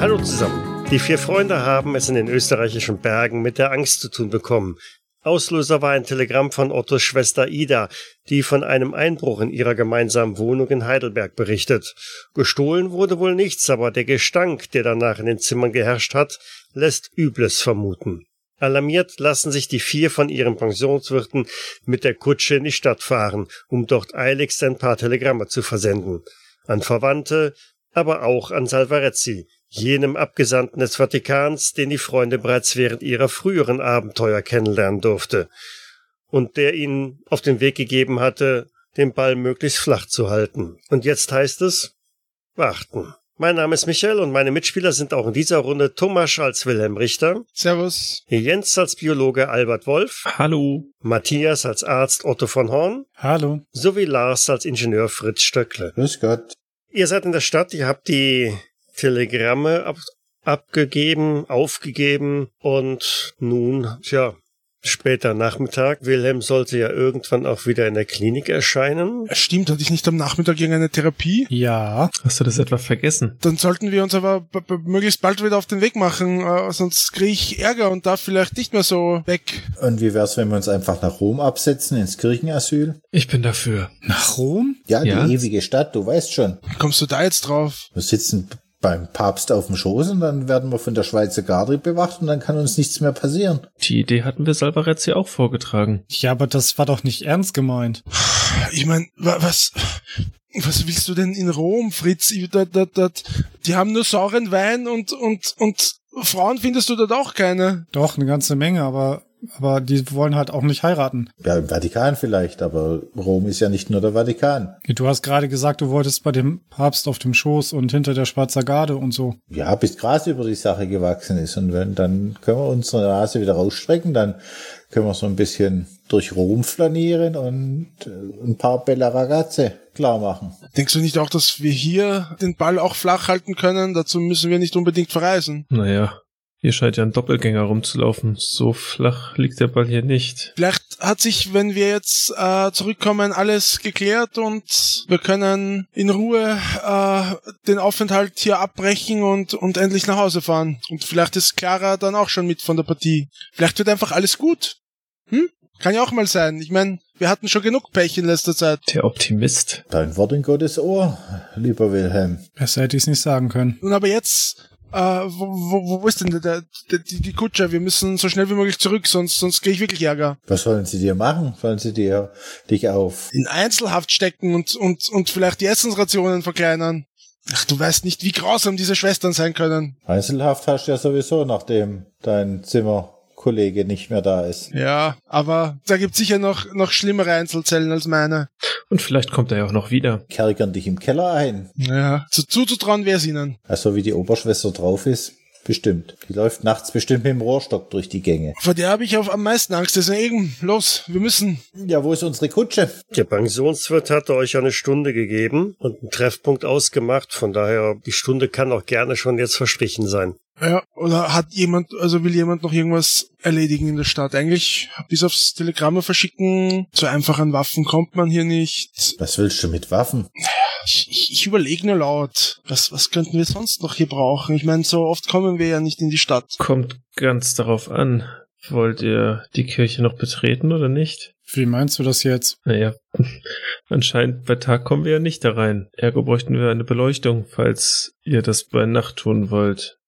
Hallo zusammen. Die vier Freunde haben es in den österreichischen Bergen mit der Angst zu tun bekommen. Auslöser war ein Telegramm von Ottos Schwester Ida, die von einem Einbruch in ihrer gemeinsamen Wohnung in Heidelberg berichtet. Gestohlen wurde wohl nichts, aber der Gestank, der danach in den Zimmern geherrscht hat, lässt Übles vermuten. Alarmiert lassen sich die vier von ihren Pensionswirten mit der Kutsche in die Stadt fahren, um dort eiligst ein paar Telegramme zu versenden. An Verwandte, aber auch an Salvarezzi, jenem Abgesandten des Vatikans, den die Freunde bereits während ihrer früheren Abenteuer kennenlernen durfte, und der ihnen auf den Weg gegeben hatte, den Ball möglichst flach zu halten. Und jetzt heißt es warten. Mein Name ist Michael und meine Mitspieler sind auch in dieser Runde Thomas als Wilhelm Richter, Servus. Jens als Biologe Albert Wolf, Hallo. Matthias als Arzt Otto von Horn Hallo. sowie Lars als Ingenieur Fritz Stöckle. Grüß Gott. Ihr seid in der Stadt, ihr habt die Telegramme ab abgegeben, aufgegeben und nun, tja, später Nachmittag. Wilhelm sollte ja irgendwann auch wieder in der Klinik erscheinen. Stimmt, hatte ich nicht am Nachmittag irgendeine Therapie? Ja. Hast du das etwa vergessen? Dann sollten wir uns aber möglichst bald wieder auf den Weg machen, äh, sonst kriege ich Ärger und darf vielleicht nicht mehr so weg. Und wie wär's, wenn wir uns einfach nach Rom absetzen, ins Kirchenasyl? Ich bin dafür. Nach Rom? Ja, Ja? die ewige Stadt, du weißt schon. Kommst du da jetzt drauf? Wir sitzen beim Papst auf dem Schoß und dann werden wir von der Schweizer Garde bewacht und dann kann uns nichts mehr passieren. Die Idee hatten wir Salvarezzi auch vorgetragen. Ja, aber das war doch nicht ernst gemeint. Ich mein, wa was, was willst du denn in Rom, Fritz? Dat, dat, dat, die haben nur sauren Wein und, und, und Frauen findest du dort auch keine. Doch, eine ganze Menge, aber, aber die wollen halt auch nicht heiraten. Ja, im Vatikan vielleicht, aber Rom ist ja nicht nur der Vatikan. Du hast gerade gesagt, du wolltest bei dem Papst auf dem Schoß und hinter der Schwarzer Garde und so. Ja, bis Gras über die Sache gewachsen ist. Und wenn, dann können wir unsere Nase wieder rausstrecken, dann können wir so ein bisschen durch Rom flanieren und äh, ein paar Bella Ragazze klar machen. Denkst du nicht auch, dass wir hier den Ball auch flach halten können? Dazu müssen wir nicht unbedingt verreisen. Naja, hier scheint ja ein Doppelgänger rumzulaufen. So flach liegt der Ball hier nicht. Vielleicht hat sich, wenn wir jetzt äh, zurückkommen, alles geklärt und wir können in Ruhe äh, den Aufenthalt hier abbrechen und, und endlich nach Hause fahren. Und vielleicht ist Clara dann auch schon mit von der Partie. Vielleicht wird einfach alles gut. Hm? Kann ja auch mal sein. Ich meine, wir hatten schon genug Pech in letzter Zeit. Der Optimist. Dein Wort in Gottes Ohr, lieber Wilhelm. Besser hätte ich es nicht sagen können. Nun aber jetzt, äh, wo, wo, wo ist denn der, der, der, die, die Kutsche? Wir müssen so schnell wie möglich zurück, sonst, sonst kriege ich wirklich Ärger. Was sollen sie dir machen? Sollen sie dir dich auf in Einzelhaft stecken und, und, und vielleicht die Essensrationen verkleinern. Ach, du weißt nicht, wie grausam diese Schwestern sein können. Einzelhaft hast du ja sowieso, nachdem dein Zimmerkollege nicht mehr da ist. Ja, aber da gibt's sicher noch, noch schlimmere Einzelzellen als meine. Und vielleicht kommt er ja auch noch wieder. Kerkern dich im Keller ein. Ja. Zu, zuzutrauen wär's ihnen. Also wie die Oberschwester drauf ist, bestimmt. Die läuft nachts bestimmt mit dem Rohrstock durch die Gänge. Vor der habe ich auf, am meisten Angst. Deswegen, los, wir müssen. Ja, wo ist unsere Kutsche? Der Pensionswirt hatte euch eine Stunde gegeben und einen Treffpunkt ausgemacht, von daher die Stunde kann auch gerne schon jetzt verstrichen sein. Ja, oder hat jemand, also will jemand noch irgendwas erledigen in der Stadt? Eigentlich, bis aufs Telegramme verschicken, zu einfachen Waffen kommt man hier nicht. Was willst du mit Waffen? Ich, ich, ich überlege nur laut. Was, was könnten wir sonst noch hier brauchen? Ich meine, so oft kommen wir ja nicht in die Stadt. Kommt ganz darauf an. Wollt ihr die Kirche noch betreten oder nicht? Wie meinst du das jetzt? Naja, anscheinend bei Tag kommen wir ja nicht da rein. Ergo bräuchten wir eine Beleuchtung, falls ihr das bei Nacht tun wollt.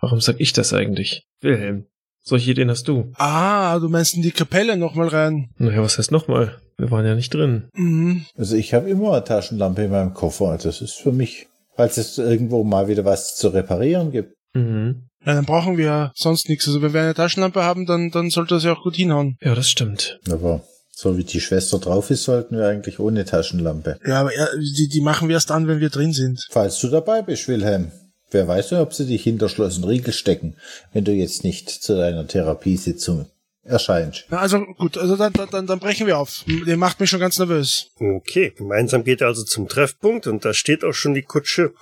Warum sag ich das eigentlich? Wilhelm, solche Ideen hast du. Ah, du meinst in die Kapelle nochmal rein. Naja, was heißt nochmal? Wir waren ja nicht drin. Mhm. Also ich habe immer eine Taschenlampe in meinem Koffer. Das ist für mich, falls es irgendwo mal wieder was zu reparieren gibt. Mhm. Ja, dann brauchen wir sonst nichts. Also wenn wir eine Taschenlampe haben, dann, dann sollte das ja auch gut hinhauen. Ja, das stimmt. Aber so wie die Schwester drauf ist, sollten wir eigentlich ohne Taschenlampe. Ja, aber ja, die, die machen wir erst an, wenn wir drin sind. Falls du dabei bist, Wilhelm. Wer weiß, ob sie dich hinter Schloss und Riegel stecken, wenn du jetzt nicht zu deiner Therapiesitzung erscheint. Na, Also gut, also dann, dann, dann brechen wir auf. Der macht mich schon ganz nervös. Okay, gemeinsam geht er also zum Treffpunkt und da steht auch schon die Kutsche.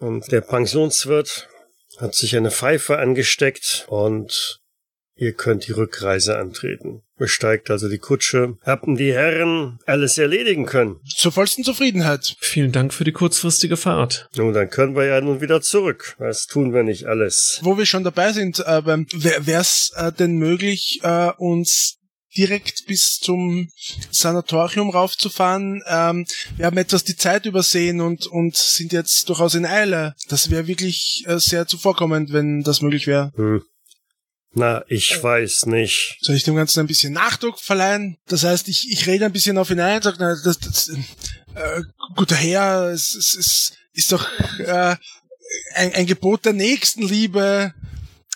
Und der Pensionswirt hat sich eine Pfeife angesteckt und ihr könnt die Rückreise antreten. Besteigt also die Kutsche. Haben die Herren alles erledigen können? Zur vollsten Zufriedenheit. Vielen Dank für die kurzfristige Fahrt. Nun, dann können wir ja nun wieder zurück. Was tun wir nicht alles? Wo wir schon dabei sind, äh, wäre es äh, denn möglich, äh, uns direkt bis zum Sanatorium raufzufahren. Ähm, wir haben etwas die Zeit übersehen und, und sind jetzt durchaus in Eile. Das wäre wirklich äh, sehr zuvorkommend, wenn das möglich wäre. Hm. Na, ich weiß nicht. Soll ich dem Ganzen ein bisschen Nachdruck verleihen? Das heißt, ich, ich rede ein bisschen auf ihn ein und sage, na, das, das, äh, guter Herr, es, es, es ist doch äh, ein, ein Gebot der Nächstenliebe,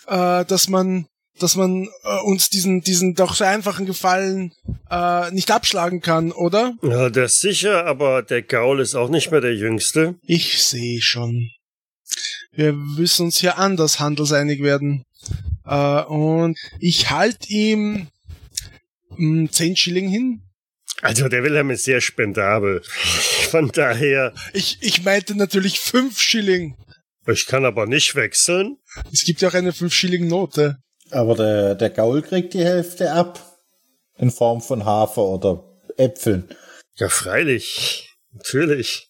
äh, dass man dass man äh, uns diesen diesen doch so einfachen Gefallen äh, nicht abschlagen kann, oder? Ja, das sicher, aber der Gaul ist auch nicht mehr der Jüngste. Ich sehe schon. Wir müssen uns hier anders handelseinig werden. Äh, und ich halt ihm mh, 10 Schilling hin. Also der Wilhelm ist sehr spendabel. Von daher, Ich, ich meinte natürlich 5 Schilling. ich kann aber nicht wechseln. Es gibt ja auch eine 5 Schilling Note. Aber der, der Gaul kriegt die Hälfte ab. In Form von Hafer oder Äpfeln. Ja, freilich. Natürlich.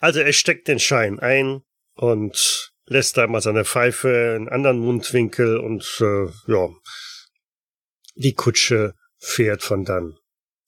Also er steckt den Schein ein und lässt da mal seine Pfeife in anderen Mundwinkel und äh, ja, die Kutsche fährt von dann.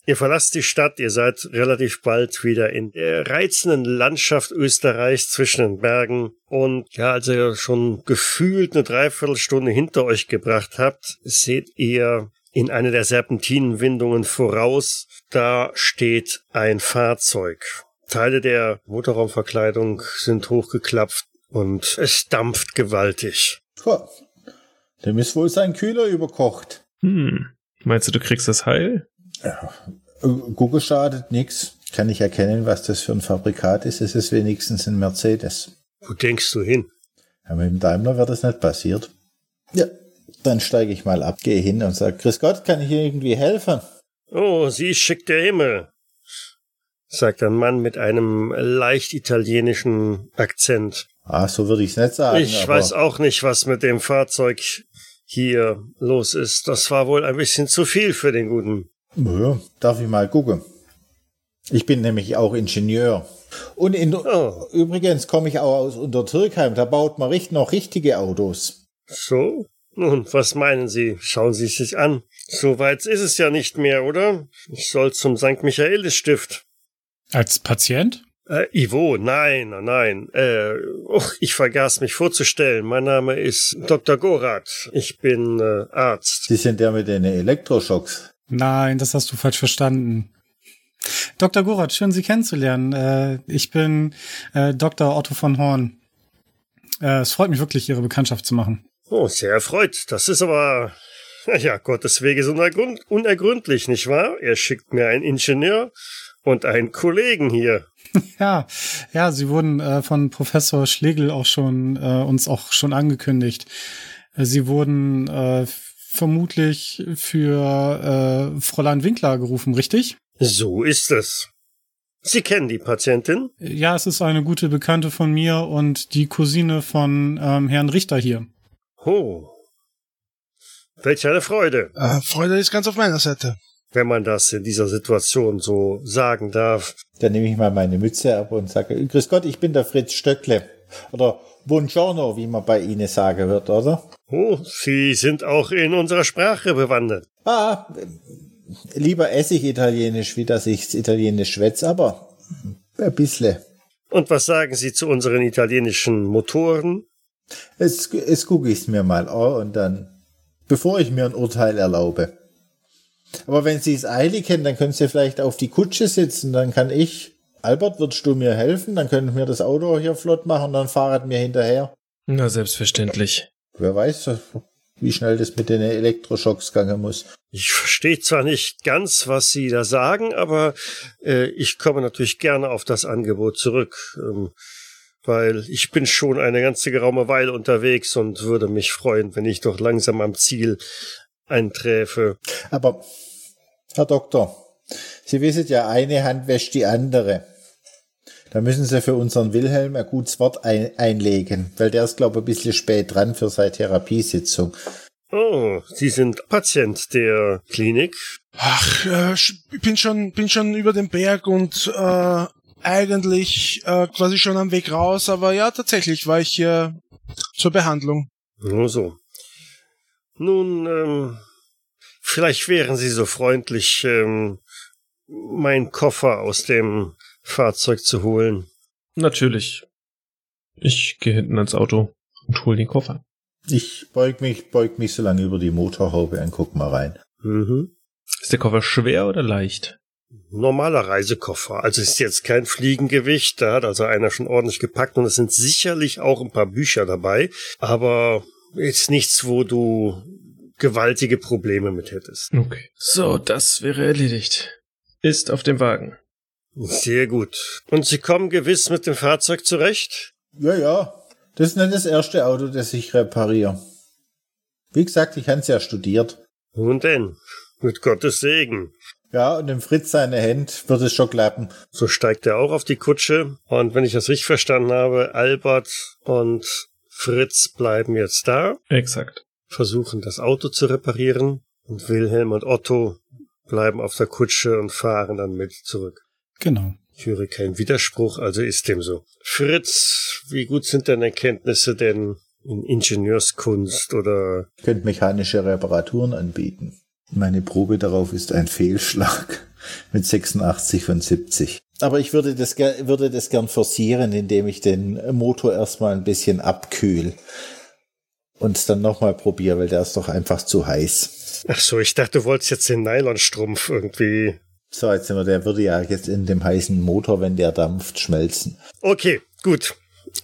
Ihr verlasst die Stadt, ihr seid relativ bald wieder in der reizenden Landschaft Österreichs zwischen den Bergen und ja, als ihr schon gefühlt eine Dreiviertelstunde hinter euch gebracht habt, seht ihr in eine der Serpentinenwindungen voraus, da steht ein Fahrzeug. Teile der Motorraumverkleidung sind hochgeklappt und es dampft gewaltig. Tja, dem ist wohl sein Kühler überkocht. Hm. Meinst du, du kriegst das heil? Äh, Google schadet nix. Kann ich erkennen, was das für ein Fabrikat ist. Es ist wenigstens ein Mercedes. Wo denkst du hin? Ja, mit dem Daimler wird das nicht passiert. Ja, dann steige ich mal ab, gehe hin und sage, Grüß Gott, kann ich Ihnen irgendwie helfen? Oh, sie schickt der Himmel, sagt ein Mann mit einem leicht italienischen Akzent. Ah, so würde ich es nicht sagen. Ich aber weiß auch nicht, was mit dem Fahrzeug hier los ist. Das war wohl ein bisschen zu viel für den Guten. Ja, darf ich mal gucken. Ich bin nämlich auch Ingenieur. Und in, Oh. übrigens komme ich auch aus Untertürkheim. Da baut man richt noch richtige Autos. So? Nun, was meinen Sie? Schauen Sie es sich an. So weit ist es ja nicht mehr, oder? Ich soll zum St. Michaelis-Stift. Als Patient? Äh, Ivo, nein, nein. Äh, och, ich vergaß mich vorzustellen. Mein Name ist Dr. Gorath. Ich bin äh, Arzt. Sie sind der mit den Elektroschocks. Nein, das hast du falsch verstanden. Dr. Gorath, schön Sie kennenzulernen. Äh, ich bin äh, Dr. Otto von Horn. Äh, es freut mich wirklich, Ihre Bekanntschaft zu machen. Oh, sehr erfreut. Das ist aber, ja, Gottes Wege so unergründ unergründlich, nicht wahr? Er schickt mir einen Ingenieur und einen Kollegen hier. Ja, ja, Sie wurden äh, von Professor Schlegel auch schon äh, uns auch schon angekündigt. Äh, Sie wurden äh, vermutlich für äh, Fräulein Winkler gerufen, richtig? So ist es. Sie kennen die Patientin? Ja, es ist eine gute Bekannte von mir und die Cousine von ähm, Herrn Richter hier. Oh. Welch eine Freude, Äh, Freude ist ganz auf meiner Seite. Wenn man das in dieser Situation so sagen darf. Dann nehme ich mal meine Mütze ab und sage, Grüß Gott, ich bin der Fritz Stöckle. Oder Buongiorno, wie man bei Ihnen sagen wird, oder? Oh, Sie sind auch in unserer Sprache bewandert. Ah, lieber esse ich Italienisch, wie dass ich Italienisch schwätze, aber ein bisschen. Und was sagen Sie zu unseren italienischen Motoren? Jetzt, jetzt gucke ich es mir mal an und dann, bevor ich mir ein Urteil erlaube. Aber wenn Sie es eilig kennen, dann können Sie vielleicht auf die Kutsche sitzen, dann kann ich, Albert, würdest du mir helfen? Dann können wir das Auto hier flott machen und dann fahren mir hinterher. Na, selbstverständlich. Wer weiß, wie schnell das mit den Elektroschocks gehen muss. Ich verstehe zwar nicht ganz, was Sie da sagen, aber äh, ich komme natürlich gerne auf das Angebot zurück, ähm, weil ich bin schon eine ganze geraume Weile unterwegs und würde mich freuen, wenn ich doch langsam am Ziel einträfe. Aber, Herr Doktor, Sie wissen ja, eine Hand wäscht die andere. Da müssen Sie für unseren Wilhelm ein gutes Wort ein einlegen, weil der ist, glaube ich, ein bisschen spät dran für seine Therapiesitzung. Oh, Sie sind Patient der Klinik? Ach, äh, ich bin schon, bin schon über den Berg und äh, eigentlich äh, quasi schon am Weg raus, aber ja, tatsächlich war ich hier zur Behandlung. Nur so. Nun, ähm, vielleicht wären Sie so freundlich, ähm, meinen Koffer aus dem Fahrzeug zu holen. Natürlich. Ich gehe hinten ans Auto und hol den Koffer. Ich beug mich, beug mich so lange über die Motorhaube und guck mal rein. Mhm. Ist der Koffer schwer oder leicht? Normaler Reisekoffer. Also ist jetzt kein Fliegengewicht. Da hat also einer schon ordentlich gepackt und es sind sicherlich auch ein paar Bücher dabei. Aber ist nichts, wo du gewaltige Probleme mit hättest. Okay. So, das wäre erledigt. Ist auf dem Wagen. Sehr gut. Und Sie kommen gewiss mit dem Fahrzeug zurecht? Ja, ja. Das ist nicht das erste Auto, das ich repariere. Wie gesagt, ich hab's ja studiert. Nun denn, mit Gottes Segen. Ja, und im Fritz seine Hände wird es schon klappen. So steigt er auch auf die Kutsche. Und wenn ich das richtig verstanden habe, Albert und Fritz bleiben jetzt da, Exakt. versuchen das Auto zu reparieren. Und Wilhelm und Otto bleiben auf der Kutsche und fahren dann mit zurück. Genau. Ich höre keinen Widerspruch, also ist dem so. Fritz, wie gut sind deine Kenntnisse denn in Ingenieurskunst oder Ich könnte mechanische Reparaturen anbieten. Meine Probe darauf ist ein Fehlschlag mit 86 von 70. Aber ich würde das, würde das gern forcieren, indem ich den Motor erstmal ein bisschen abkühl und es dann nochmal probiere, weil der ist doch einfach zu heiß. Ach so, ich dachte, du wolltest jetzt den Nylonstrumpf irgendwie. So, jetzt sind wir, der würde ja jetzt in dem heißen Motor, wenn der dampft, schmelzen. Okay, gut.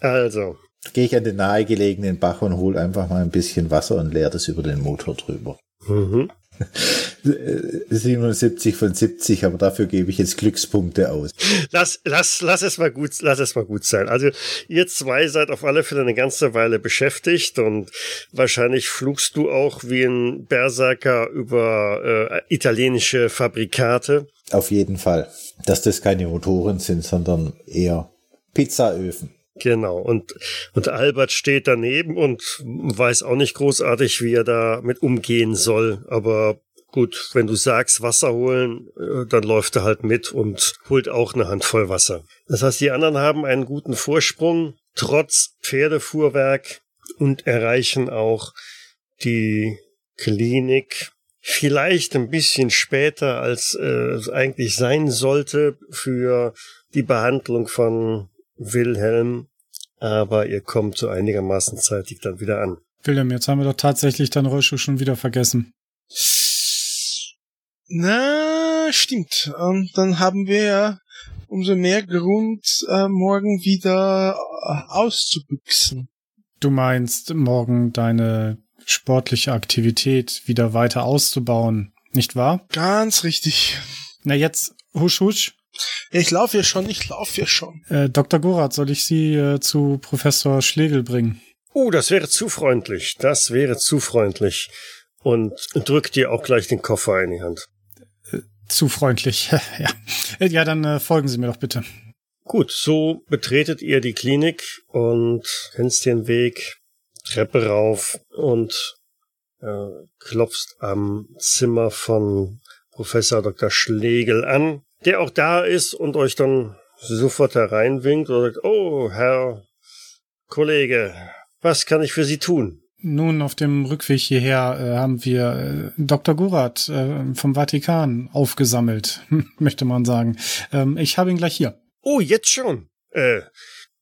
Also, Gehe ich an den nahegelegenen Bach und hole einfach mal ein bisschen Wasser und leere das über den Motor drüber. mhm. 77 von 70, aber dafür gebe ich jetzt Glückspunkte aus. lass, lass, lass es mal gut, lass es mal gut sein. Also, ihr zwei seid auf alle Fälle eine ganze Weile beschäftigt und wahrscheinlich flugst du auch wie ein Berserker über äh, italienische Fabrikate. Auf jeden Fall. Dass das keine Motoren sind, sondern eher Pizzaöfen. Genau. Und, und Albert steht daneben und weiß auch nicht großartig, wie er damit umgehen soll. Aber gut, wenn du sagst, Wasser holen, äh, dann läuft er halt mit und holt auch eine Handvoll Wasser. Das heißt, die anderen haben einen guten Vorsprung, trotz Pferdefuhrwerk und erreichen auch die Klinik vielleicht ein bisschen später, als äh, es eigentlich sein sollte für die Behandlung von Wilhelm, aber ihr kommt so einigermaßen zeitig dann wieder an. William, jetzt haben wir doch tatsächlich deinen Rollschuh schon wieder vergessen. Na, stimmt. Ähm, dann haben wir ja umso mehr Grund, äh, morgen wieder äh, auszubüchsen. Du meinst, morgen deine sportliche Aktivität wieder weiter auszubauen, nicht wahr? Ganz richtig. Na jetzt, husch husch. Ich laufe ja schon, ich laufe ja schon. Äh, Dr. Gorath, soll ich Sie äh, zu Professor Schlegel bringen? Oh, das wäre zu freundlich. Das wäre zu freundlich. Und drückt dir auch gleich den Koffer in die Hand. Zu freundlich. ja. Äh, ja, dann äh, folgen Sie mir doch bitte. Gut, so betretet ihr die Klinik und kennst den Weg, Treppe rauf und äh, klopfst am Zimmer von Professor Dr. Schlegel an, der auch da ist und euch dann sofort hereinwinkt und sagt, oh, Herr Kollege, was kann ich für Sie tun? Nun, auf dem Rückweg hierher äh, haben wir äh, Dr. Gorath äh, vom Vatikan aufgesammelt, möchte man sagen. Ähm, ich habe ihn gleich hier. Oh, jetzt schon. Äh,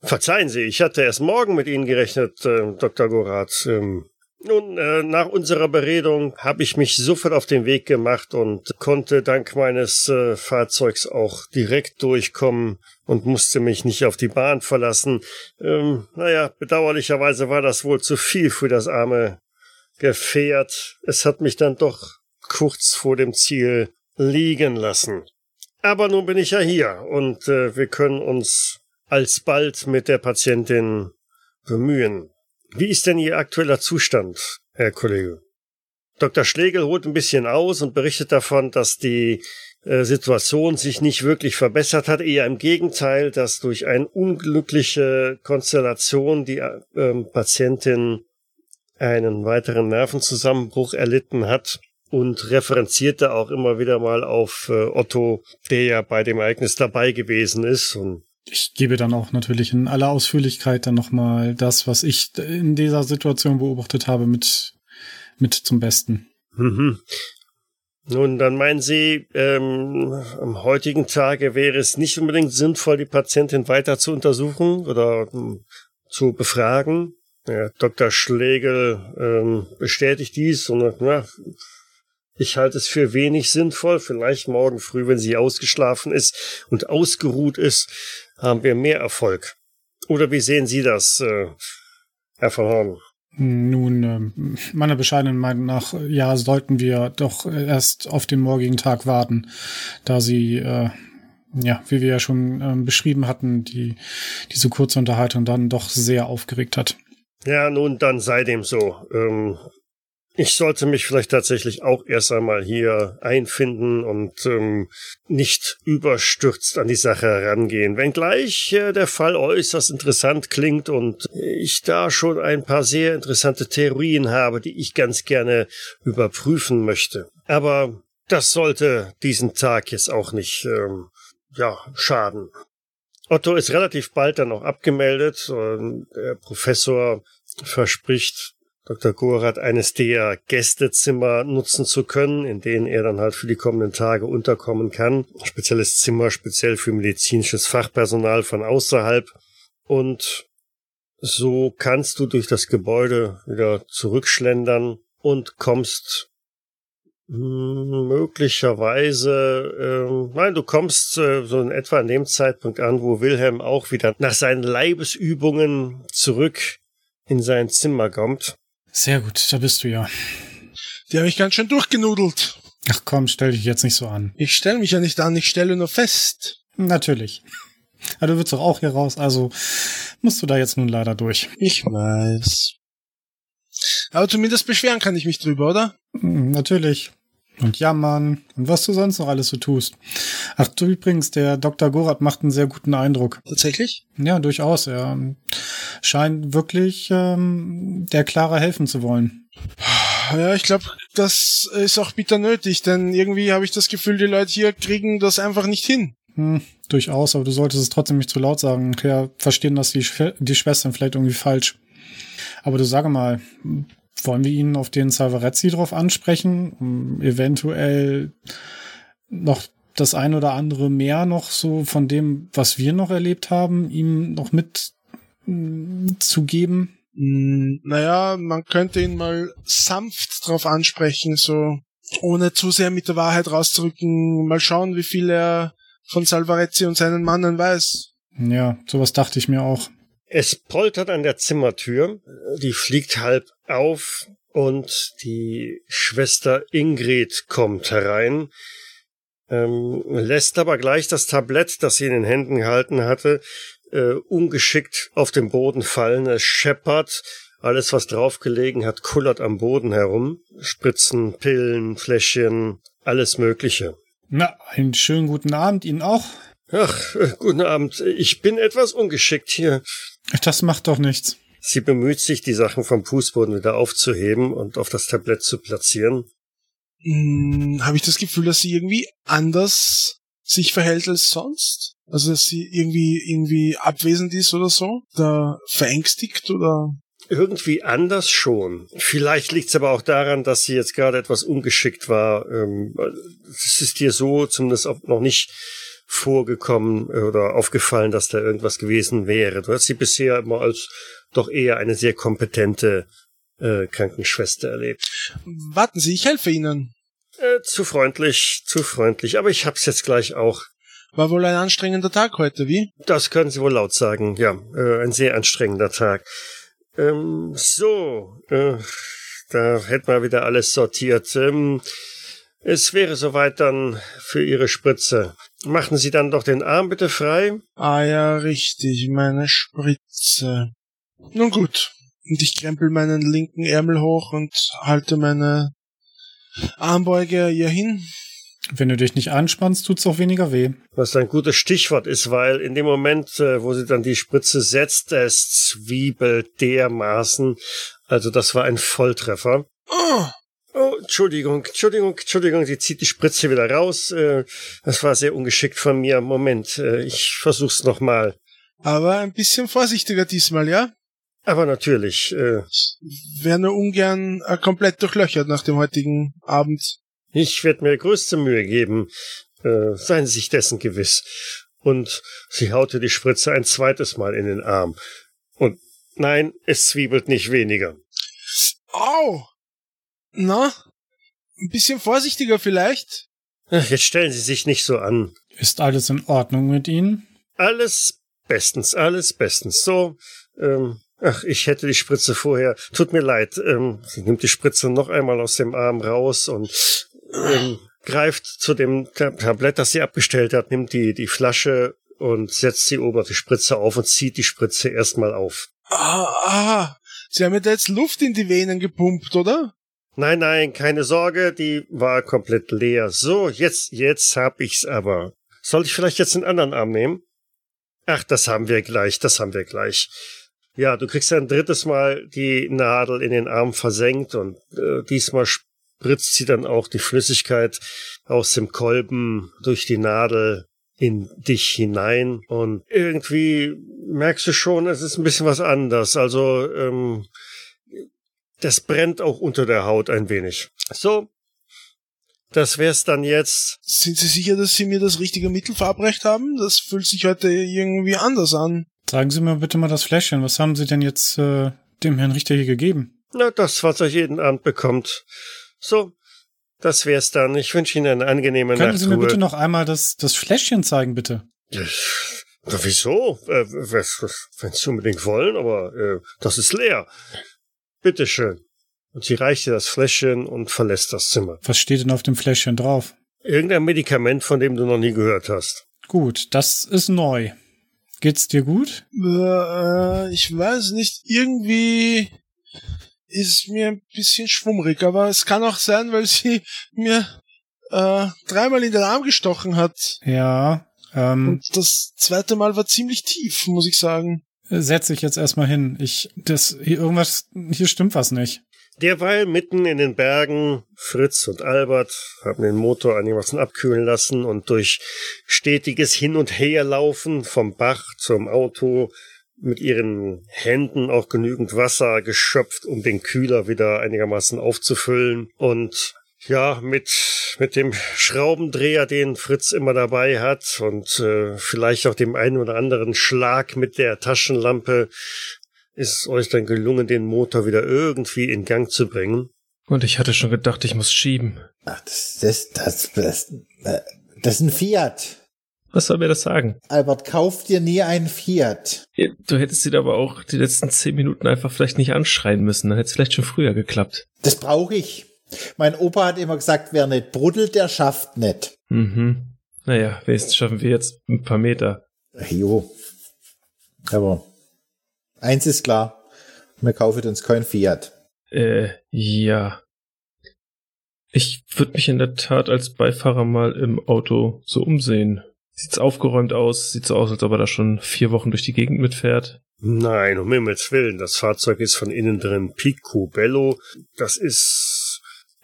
verzeihen Sie, ich hatte erst morgen mit Ihnen gerechnet, äh, Dr. Gorath. Ähm, nun, äh, nach unserer Beredung habe ich mich sofort auf den Weg gemacht und konnte dank meines äh, Fahrzeugs auch direkt durchkommen und musste mich nicht auf die Bahn verlassen. Ähm, naja, bedauerlicherweise war das wohl zu viel für das arme Gefährt. Es hat mich dann doch kurz vor dem Ziel liegen lassen. Aber nun bin ich ja hier und äh, wir können uns alsbald mit der Patientin bemühen. Wie ist denn Ihr aktueller Zustand, Herr Kollege? Dr. Schlegel holt ein bisschen aus und berichtet davon, dass die äh, Situation sich nicht wirklich verbessert hat, eher im Gegenteil, dass durch eine unglückliche Konstellation die äh, Patientin einen weiteren Nervenzusammenbruch erlitten hat und referenzierte auch immer wieder mal auf äh, Otto, der ja bei dem Ereignis dabei gewesen ist. Und ich gebe dann auch natürlich in aller Ausführlichkeit dann nochmal das, was ich in dieser Situation beobachtet habe, mit, mit zum Besten. Mhm. Nun, dann meinen Sie, ähm, am heutigen Tage wäre es nicht unbedingt sinnvoll, die Patientin weiter zu untersuchen oder ähm, zu befragen. Ja, Dr. Schlegel ähm, bestätigt dies und na, ich halte es für wenig sinnvoll. Vielleicht morgen früh, wenn sie ausgeschlafen ist und ausgeruht ist, haben wir mehr Erfolg. Oder wie sehen Sie das, äh, Herr von Horn? Nun, äh, meiner bescheidenen Meinung nach, ja, sollten wir doch erst auf den morgigen Tag warten, da sie, äh, ja, wie wir ja schon äh, beschrieben hatten, die, diese kurze Unterhaltung dann doch sehr aufgeregt hat. Ja, nun, dann sei dem so. Ähm, ich sollte mich vielleicht tatsächlich auch erst einmal hier einfinden und ähm, nicht überstürzt an die Sache herangehen. Wenngleich äh, der Fall äußerst interessant klingt und ich da schon ein paar sehr interessante Theorien habe, die ich ganz gerne überprüfen möchte. Aber das sollte diesen Tag jetzt auch nicht ähm, ja schaden. Otto ist relativ bald dann auch abgemeldet und der Professor verspricht Dr. Gorath eines der Gästezimmer nutzen zu können, in denen er dann halt für die kommenden Tage unterkommen kann. Spezielles Zimmer, speziell für medizinisches Fachpersonal von außerhalb. Und so kannst du durch das Gebäude wieder zurückschlendern und kommst hm, möglicherweise, äh, nein, du kommst äh, so in etwa an dem Zeitpunkt an, wo Wilhelm auch wieder nach seinen Leibesübungen zurück in sein Zimmer kommt sehr gut, da bist du ja. Die habe ich ganz schön durchgenudelt. Ach komm, stell dich jetzt nicht so an. Ich stelle mich ja nicht an, ich stelle nur fest. Natürlich. Aber du willst doch auch hier raus, also musst du da jetzt nun leider durch. Ich weiß. Aber zumindest beschweren kann ich mich drüber, oder? Hm, natürlich und jammern und was du sonst noch alles so tust. Ach du übrigens, der Dr. Gorath macht einen sehr guten Eindruck. Tatsächlich? Ja, durchaus. Er scheint wirklich ähm, der Clara helfen zu wollen. Ja, ich glaube, das ist auch bitter nötig, denn irgendwie habe ich das Gefühl, die Leute hier kriegen das einfach nicht hin. Hm, durchaus, aber du solltest es trotzdem nicht zu laut sagen. Ja, verstehen das die, Sch die Schwestern vielleicht irgendwie falsch. Aber du sage mal, wollen wir ihn auf den Salvarezzi drauf ansprechen, um eventuell noch das ein oder andere mehr noch so von dem, was wir noch erlebt haben, ihm noch mit mm, zu geben? Mm, naja, man könnte ihn mal sanft drauf ansprechen, so ohne zu sehr mit der Wahrheit rauszurücken, mal schauen, wie viel er von Salvarezzi und seinen Mannen weiß. Ja, sowas dachte ich mir auch. Es poltert an der Zimmertür, die fliegt halb auf und die Schwester Ingrid kommt herein, ähm, lässt aber gleich das Tablett, das sie in den Händen gehalten hatte, äh, ungeschickt auf den Boden fallen. Es scheppert, alles was draufgelegen hat, kullert am Boden herum. Spritzen, Pillen, Fläschchen, alles Mögliche. Na, einen schönen guten Abend Ihnen auch. Ach, äh, guten Abend. Ich bin etwas ungeschickt hier. Das macht doch nichts. Sie bemüht sich, die Sachen vom Fußboden wieder aufzuheben und auf das Tablett zu platzieren. Hm, Habe ich das Gefühl, dass sie irgendwie anders sich verhält als sonst? Also dass sie irgendwie irgendwie abwesend ist oder so? Oder verängstigt oder? Irgendwie anders schon. Vielleicht liegt es aber auch daran, dass sie jetzt gerade etwas ungeschickt war. Ähm, es ist dir so zumindest auch noch nicht vorgekommen oder aufgefallen, dass da irgendwas gewesen wäre. Du hast sie bisher immer als doch eher eine sehr kompetente äh, Krankenschwester erlebt. Warten Sie, ich helfe Ihnen. Äh, zu freundlich, zu freundlich, aber ich hab's jetzt gleich auch. War wohl ein anstrengender Tag heute, wie? Das können Sie wohl laut sagen, ja. Äh, ein sehr anstrengender Tag. Ähm, so, äh, da hätten wir wieder alles sortiert. Ähm, es wäre soweit dann für Ihre Spritze. Machen Sie dann doch den Arm bitte frei. Ah ja, richtig, meine Spritze. Nun gut. Und ich krempel meinen linken Ärmel hoch und halte meine Armbeuge ihr hin. Wenn du dich nicht anspannst, tut's auch weniger weh. Was ein gutes Stichwort ist, weil in dem Moment, äh, wo sie dann die Spritze setzt, es zwiebelt dermaßen. Also das war ein Volltreffer. Oh, Oh, Entschuldigung, Entschuldigung, Entschuldigung, sie zieht die Spritze wieder raus. Äh, Das war sehr ungeschickt von mir. Moment, äh, ich versuch's nochmal. aber ein bisschen vorsichtiger diesmal, ja? Aber natürlich, äh, Wäre nur ungern äh, komplett durchlöchert nach dem heutigen Abend. ich werde mir größte Mühe geben. Äh, Seien Sie sich dessen gewiss. Und sie haute die Spritze ein zweites Mal in den Arm. Und nein, es zwiebelt nicht weniger. Au! Na? Ein bisschen vorsichtiger vielleicht? Ach, Jetzt stellen Sie sich nicht so an. Ist alles in Ordnung mit Ihnen? Alles bestens, alles bestens. So, ähm, ach, ich hätte die Spritze vorher. Tut mir leid. Ähm, sie nimmt die Spritze noch einmal aus dem Arm raus und ähm, greift zu dem Tab- Tablett, das sie abgestellt hat, nimmt die, die Flasche und setzt die obere Spritze auf und zieht die Spritze erstmal auf. Ah, ah, Sie haben mir da jetzt Luft in die Venen gepumpt, oder? Nein, nein, keine Sorge, die war komplett leer. So, jetzt, jetzt hab ich's aber. Soll ich vielleicht jetzt den anderen Arm nehmen? Ach, das haben wir gleich, das haben wir gleich. Ja, du kriegst ein drittes Mal die Nadel in den Arm versenkt und äh, diesmal spritzt sie dann auch die Flüssigkeit aus dem Kolben durch die Nadel in dich hinein und irgendwie merkst du schon, es ist ein bisschen was anders. Also ähm, das brennt auch unter der Haut ein wenig. So, das wär's dann jetzt. Sind Sie sicher, dass Sie mir das richtige Mittel verabreicht haben? Das fühlt sich heute irgendwie anders an. Sagen Sie mir bitte mal das Fläschchen. Was haben Sie denn jetzt äh, dem Herrn Richter hier gegeben? Na, das, was er jeden Abend bekommt. So, das wär's dann. Ich wünsche Ihnen eine angenehme Können Sie mir bitte noch einmal das, das Fläschchen zeigen, bitte? Ja, Na, wieso? Äh, Wenn Sie unbedingt wollen, aber äh, das ist leer. Bitteschön. Und sie reicht dir das Fläschchen und verlässt das Zimmer. Was steht denn auf dem Fläschchen drauf? Irgendein Medikament, von dem du noch nie gehört hast. Gut, das ist neu. Geht's dir gut? Äh, ich weiß nicht, irgendwie ist mir ein bisschen schwummrig, aber es kann auch sein, weil sie mir äh, dreimal in den Arm gestochen hat. Ja. Ähm, Und das zweite Mal war ziemlich tief, muss ich sagen. Setz ich jetzt erstmal hin. Ich, das, hier irgendwas, hier stimmt was nicht. Derweil mitten in den Bergen, Fritz und Albert haben den Motor einigermaßen abkühlen lassen und durch stetiges Hin- und Herlaufen vom Bach zum Auto mit ihren Händen auch genügend Wasser geschöpft, um den Kühler wieder einigermaßen aufzufüllen und ja, mit, mit dem Schraubendreher, den Fritz immer dabei hat und äh, vielleicht auch dem einen oder anderen Schlag mit der Taschenlampe ist es euch dann gelungen, den Motor wieder irgendwie in Gang zu bringen. Und ich hatte schon gedacht, ich muss schieben. Ach, das, das, das, das, äh, das ist ein Fiat. Was soll mir das sagen? Albert, kauf dir nie einen Fiat. Du hättest sie aber auch die letzten zehn Minuten einfach vielleicht nicht anschreien müssen. Dann hätte es vielleicht schon früher geklappt. Das brauche ich. Mein Opa hat immer gesagt, wer nicht bruddelt, der schafft nicht. Mhm. Naja, wenigstens schaffen wir jetzt ein paar Meter. Jo. Aber eins ist klar. Wir kaufen uns kein Fiat. Äh, ja. Ich würde mich in der Tat als Beifahrer mal im Auto so umsehen. Sieht's aufgeräumt aus, sieht so aus, als ob er da schon vier Wochen durch die Gegend mitfährt. Nein, um Himmels Willen, das Fahrzeug ist von innen drin picobello. Das ist,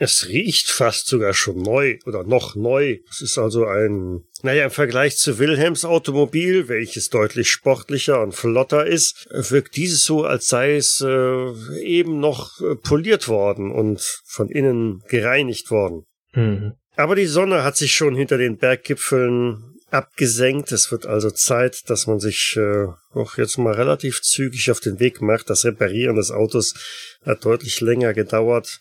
es riecht fast sogar schon neu oder noch neu. Es ist also ein, naja, im Vergleich zu Wilhelms Automobil, welches deutlich sportlicher und flotter ist, wirkt dieses so, als sei es äh, eben noch äh, poliert worden und von innen gereinigt worden. Mhm. Aber die Sonne hat sich schon hinter den Berggipfeln abgesenkt. Es wird also Zeit, dass man sich äh, auch jetzt mal relativ zügig auf den Weg macht. Das Reparieren des Autos hat deutlich länger gedauert,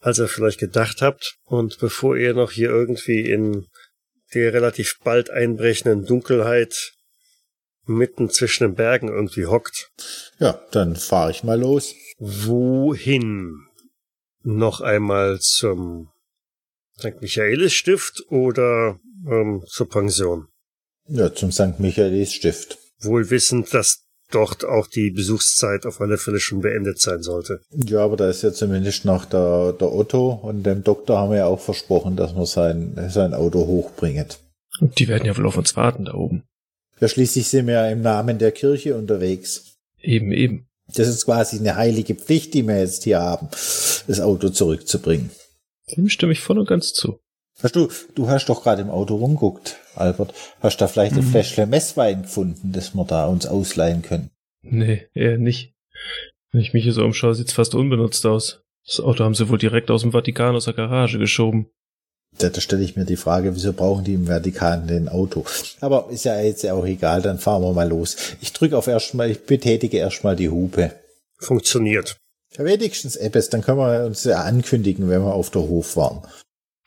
als ihr vielleicht gedacht habt. Und bevor ihr noch hier irgendwie in der relativ bald einbrechenden Dunkelheit mitten zwischen den Bergen irgendwie hockt, Ja, dann fahre ich mal los. wohin? Noch einmal zum St. Michaelis Stift oder ähm, zur Pension? Ja, zum St. Michaelis Stift. Wohl wissend, dass dort auch die Besuchszeit auf alle Fälle schon beendet sein sollte. Ja, aber da ist ja zumindest noch der, der Otto und dem Doktor haben wir ja auch versprochen, dass wir sein, sein Auto hochbringen. Und die werden ja wohl auf uns warten da oben. Ja, schließlich sind wir ja im Namen der Kirche unterwegs. Eben, eben. Das ist quasi eine heilige Pflicht, die wir jetzt hier haben, das Auto zurückzubringen. Dem stimme ich voll und ganz zu. Hast du, du hast doch gerade im Auto rumguckt, Albert. Hast da vielleicht ein Mhm. Fläschchen Messwein gefunden, das wir da uns ausleihen können? Nee, eher nicht. Wenn ich mich hier so umschaue, sieht's fast unbenutzt aus. Das Auto haben sie wohl direkt aus dem Vatikan aus der Garage geschoben. Da, da stelle ich mir die Frage, wieso brauchen die im Vatikan den Auto? Aber ist ja jetzt auch egal, dann fahren wir mal los. Ich drücke auf erstmal, ich betätige erstmal die Hupe. Funktioniert. Ja, wenigstens etwas, dann können wir uns ja ankündigen, wenn wir auf der Hof waren.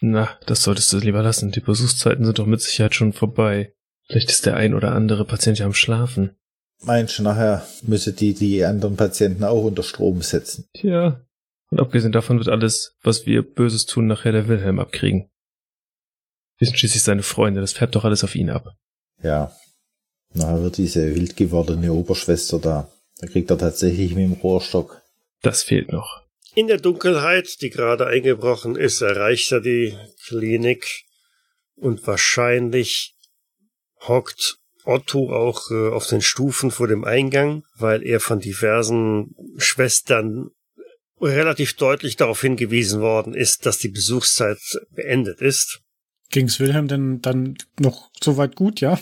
Na, das solltest du lieber lassen. Die Besuchszeiten sind doch mit Sicherheit schon vorbei. Vielleicht ist der ein oder andere Patient ja am Schlafen. Meinst du, nachher müsse die die anderen Patienten auch unter Strom setzen? Tja. Und abgesehen davon wird alles, was wir Böses tun, nachher der Wilhelm abkriegen. Wir sind schließlich seine Freunde, das färbt doch alles auf ihn ab. Ja. Nachher wird diese wild gewordene Oberschwester da. Da kriegt er tatsächlich mit dem Rohrstock. Das fehlt noch. In der Dunkelheit, die gerade eingebrochen ist, erreicht er die Klinik und wahrscheinlich hockt Otto auch äh, auf den Stufen vor dem Eingang, weil er von diversen Schwestern relativ deutlich darauf hingewiesen worden ist, dass die Besuchszeit beendet ist. Ging's Wilhelm denn dann noch so weit gut, ja?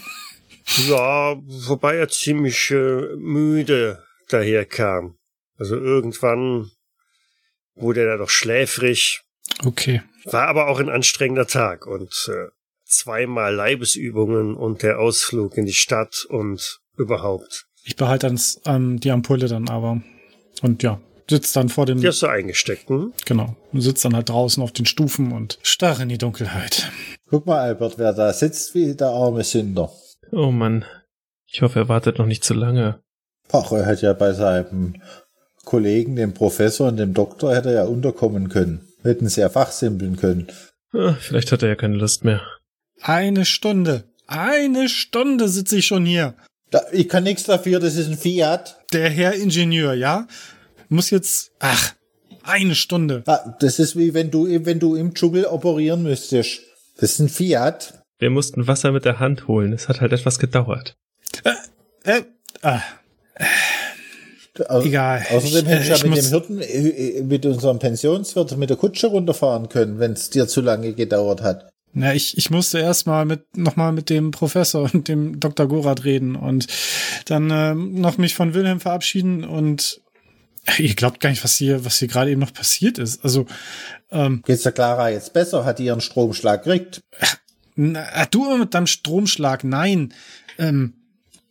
Ja, wobei er ziemlich äh, müde daherkam. Also irgendwann wurde er doch schläfrig, Okay. war aber auch ein anstrengender Tag und äh, zweimal Leibesübungen und der Ausflug in die Stadt und überhaupt. Ich behalte dann ähm, die Ampulle dann aber. Und ja, sitzt dann vor dem, Die hast du eingesteckt, hm? genau, sitzt dann halt draußen auf den Stufen und starr in die Dunkelheit. Guck mal, Albert, wer da sitzt wie der arme Sünder. Oh Mann. Ich hoffe, er wartet noch nicht zu lange. Ach, er hätte ja bei seinem Kollegen, dem Professor und dem Doktor, hätte er ja unterkommen können. Hätten sie ja fachsimpeln können. Vielleicht hat er ja keine Lust mehr. Eine Stunde. Eine Stunde sitze ich schon hier. Da, ich kann nichts dafür, das ist ein Fiat. Der Herr Ingenieur, ja? Muss jetzt, ach, eine Stunde. Ah, das ist wie wenn du, wenn du im Dschungel operieren müsstest. Das ist ein Fiat. Wir mussten Wasser mit der Hand holen. Es hat halt etwas gedauert. Äh, ah, Au Egal. Außerdem Ich, du äh, ja ich mit dem Hirten, äh, mit unserem Pensionswirt mit der Kutsche runterfahren können, wenn es dir zu lange gedauert hat. Na, ich, ich musste erst mal mit, noch mal mit dem Professor und dem Dr. Gorath reden und dann ähm, noch mich von Wilhelm verabschieden und äh, ihr glaubt gar nicht, was hier, was hier gerade eben noch passiert ist. Also, ähm, Geht's der Clara jetzt besser? Hat die ihren Stromschlag gekriegt? na, du mit deinem Stromschlag, nein. Ähm,